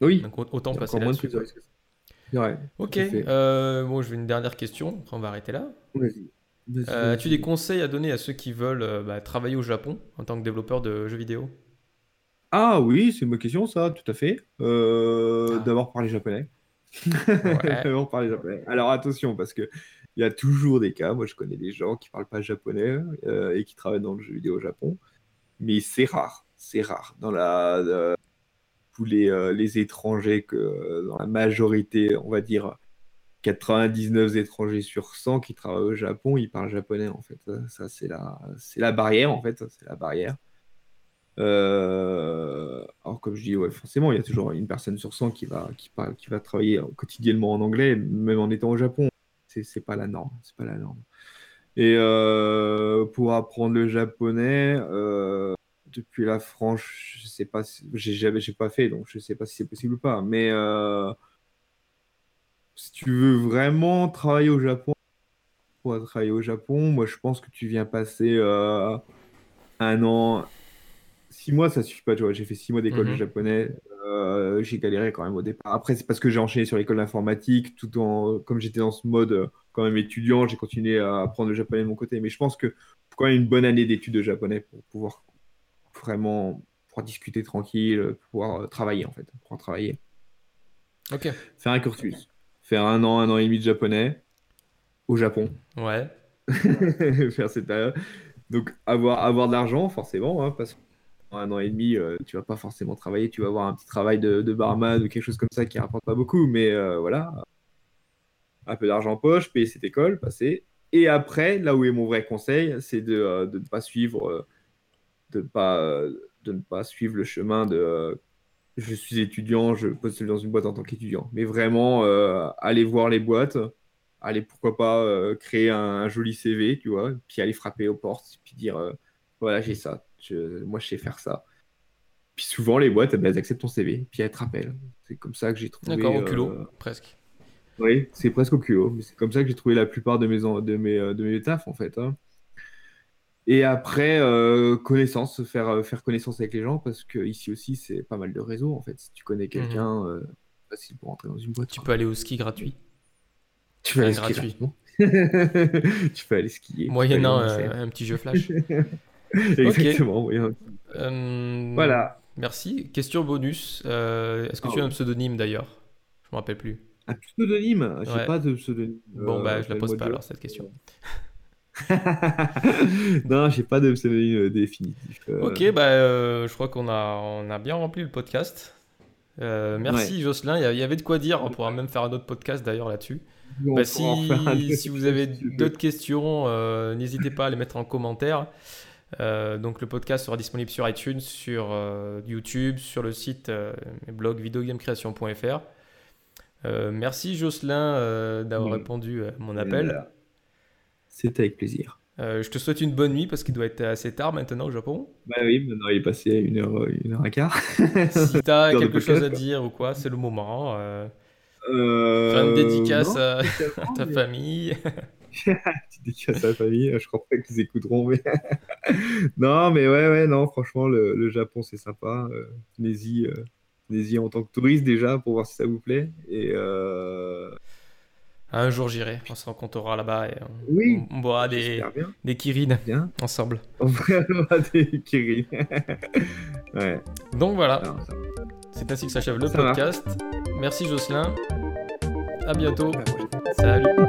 Oui, donc autant passer encore moins de de. Ok, euh, bon, je vais une dernière question, après on va arrêter là. Vas-y. Euh, As-tu des conseils à donner à ceux qui veulent euh, bah, travailler au Japon en tant que développeur de jeux vidéo? Ah oui, c'est une bonne question, ça, tout à fait. Euh, Ah. D'abord parler japonais. Ouais. <laughs> D'abord parler japonais. Alors attention, parce que il y a toujours des cas. Moi, je connais des gens qui parlent pas japonais et qui travaillent dans le jeu vidéo au Japon, mais c'est rare. C'est rare. Dans la euh, tous les, euh, les étrangers que dans la majorité, on va dire 99 étrangers sur 100 qui travaillent au Japon, ils parlent japonais en fait. Ça, c'est la, la barrière en fait. C'est la barrière. Euh, alors comme je dis, ouais, forcément, il y a toujours une personne sur 100 qui va, qui parle, qui va travailler quotidiennement en anglais, même en étant au Japon. C'est, c'est pas la norme. C'est pas la norme. Et euh, pour apprendre le japonais, euh, depuis la France, je sais pas, si... j'ai jamais, j'ai pas fait, donc je sais pas si c'est possible ou pas. Mais euh, si tu veux vraiment travailler au Japon, pour travailler au Japon, moi je pense que tu viens passer euh, un an, six mois, ça suffit pas. Tu vois, j'ai fait six mois d'école de Mhm. japonais. euh, j'ai galéré quand même au départ. Après, c'est parce que j'ai enchaîné sur l'école d'informatique, tout en, comme j'étais dans ce mode quand même étudiant, j'ai continué à apprendre le japonais de mon côté. Mais je pense que faut quand même une bonne année d'études de japonais pour pouvoir vraiment pouvoir discuter tranquille, pour pouvoir euh, travailler en fait, pour pouvoir travailler. Ok. Faire un cursus, faire un an, un an et demi de japonais au Japon, Ouais. <laughs> faire cette période. Donc avoir, avoir de l'argent forcément, hein, parce qu'en un an et demi, euh, tu vas pas forcément travailler, tu vas avoir un petit travail de, de barman ou quelque chose comme ça qui rapporte pas beaucoup, mais euh, voilà, un peu d'argent en poche, payer cette école, passer. Et après, là où est mon vrai conseil, c'est de, euh, ne pas suivre, de ne pas, euh, de ne pas suivre le chemin de euh, je suis étudiant, je postule dans une boîte en tant qu'étudiant. Mais vraiment, euh, aller voir les boîtes, aller pourquoi pas euh, créer un, un joli CV, tu vois, puis aller frapper aux portes, puis dire euh, voilà, j'ai ça, je- moi je sais faire ça. Puis souvent, les boîtes, eh ben, elles acceptent ton CV, puis elles te rappellent. C'est comme ça que j'ai trouvé. D'accord, au culot, presque. oui, c'est presque au culot. Mais c'est comme ça que j'ai trouvé la plupart de mes, de mes, de mes tafs, en fait. hein. Et après, euh, connaissance, faire, euh, faire connaissance avec les gens, parce que ici aussi, c'est pas mal de réseaux, en fait. Si tu connais quelqu'un, euh, facile pour entrer dans une boîte. Tu peux aller au ski gratuit. Tu peux aller Enfin, skier gratuit. <laughs> Tu peux aller skier. Moyennant aller euh, un petit jeu flash. <laughs> Exactement, oui. Euh, Voilà. Merci. Question bonus. Euh, Est-ce que Ah tu as un pseudonyme d'ailleurs? Je me rappelle plus. Un pseudonyme? J'ai Ouais. pas de pseudonyme. Bon, euh, bah, je la pose pas alors, cette question. <laughs> non, j'ai pas de pseudonyme euh, définitif. euh. Ok, bah, euh, je crois qu'on a, on a bien rempli le podcast. Euh, merci Jocelyn, il y avait de quoi dire. On pourra même faire un autre podcast d'ailleurs là-dessus. Bah, si, si vous avez d'autres questions, n'hésitez pas à les mettre en commentaire. Donc le podcast sera disponible sur iTunes, sur YouTube, sur le site blog videogamecreation.fr. Merci Jocelyn d'avoir Mm. répondu à mon appel. Voilà. C'était avec plaisir. Euh, je te souhaite une bonne nuit parce qu'il doit être assez tard maintenant au Japon. Bah oui, maintenant il est passé à une heure, une heure et quart. <laughs> Si tu as Heure de quelque chose à dire ou quoi, c'est le moment. Euh, Euh, faire une dédicace non, à, <laughs> ta mais- famille. <laughs> Petite dédicace à la famille, je crois pas qu'ils écouteront, mais... non, mais ouais, ouais, non, franchement, le, le Japon, c'est sympa. Euh, venez-y, euh, venez-y en tant que touriste déjà, pour voir si ça vous plaît. Et Un jour j'irai, on se rencontrera là-bas et on, Oui. on- on boira des, bien, des Kirin bien. ensemble. On des Kiri. <laughs> ouais, Donc voilà, c'est ainsi que s'achève le Ça podcast. Merci Jocelyn. À bientôt. Salut.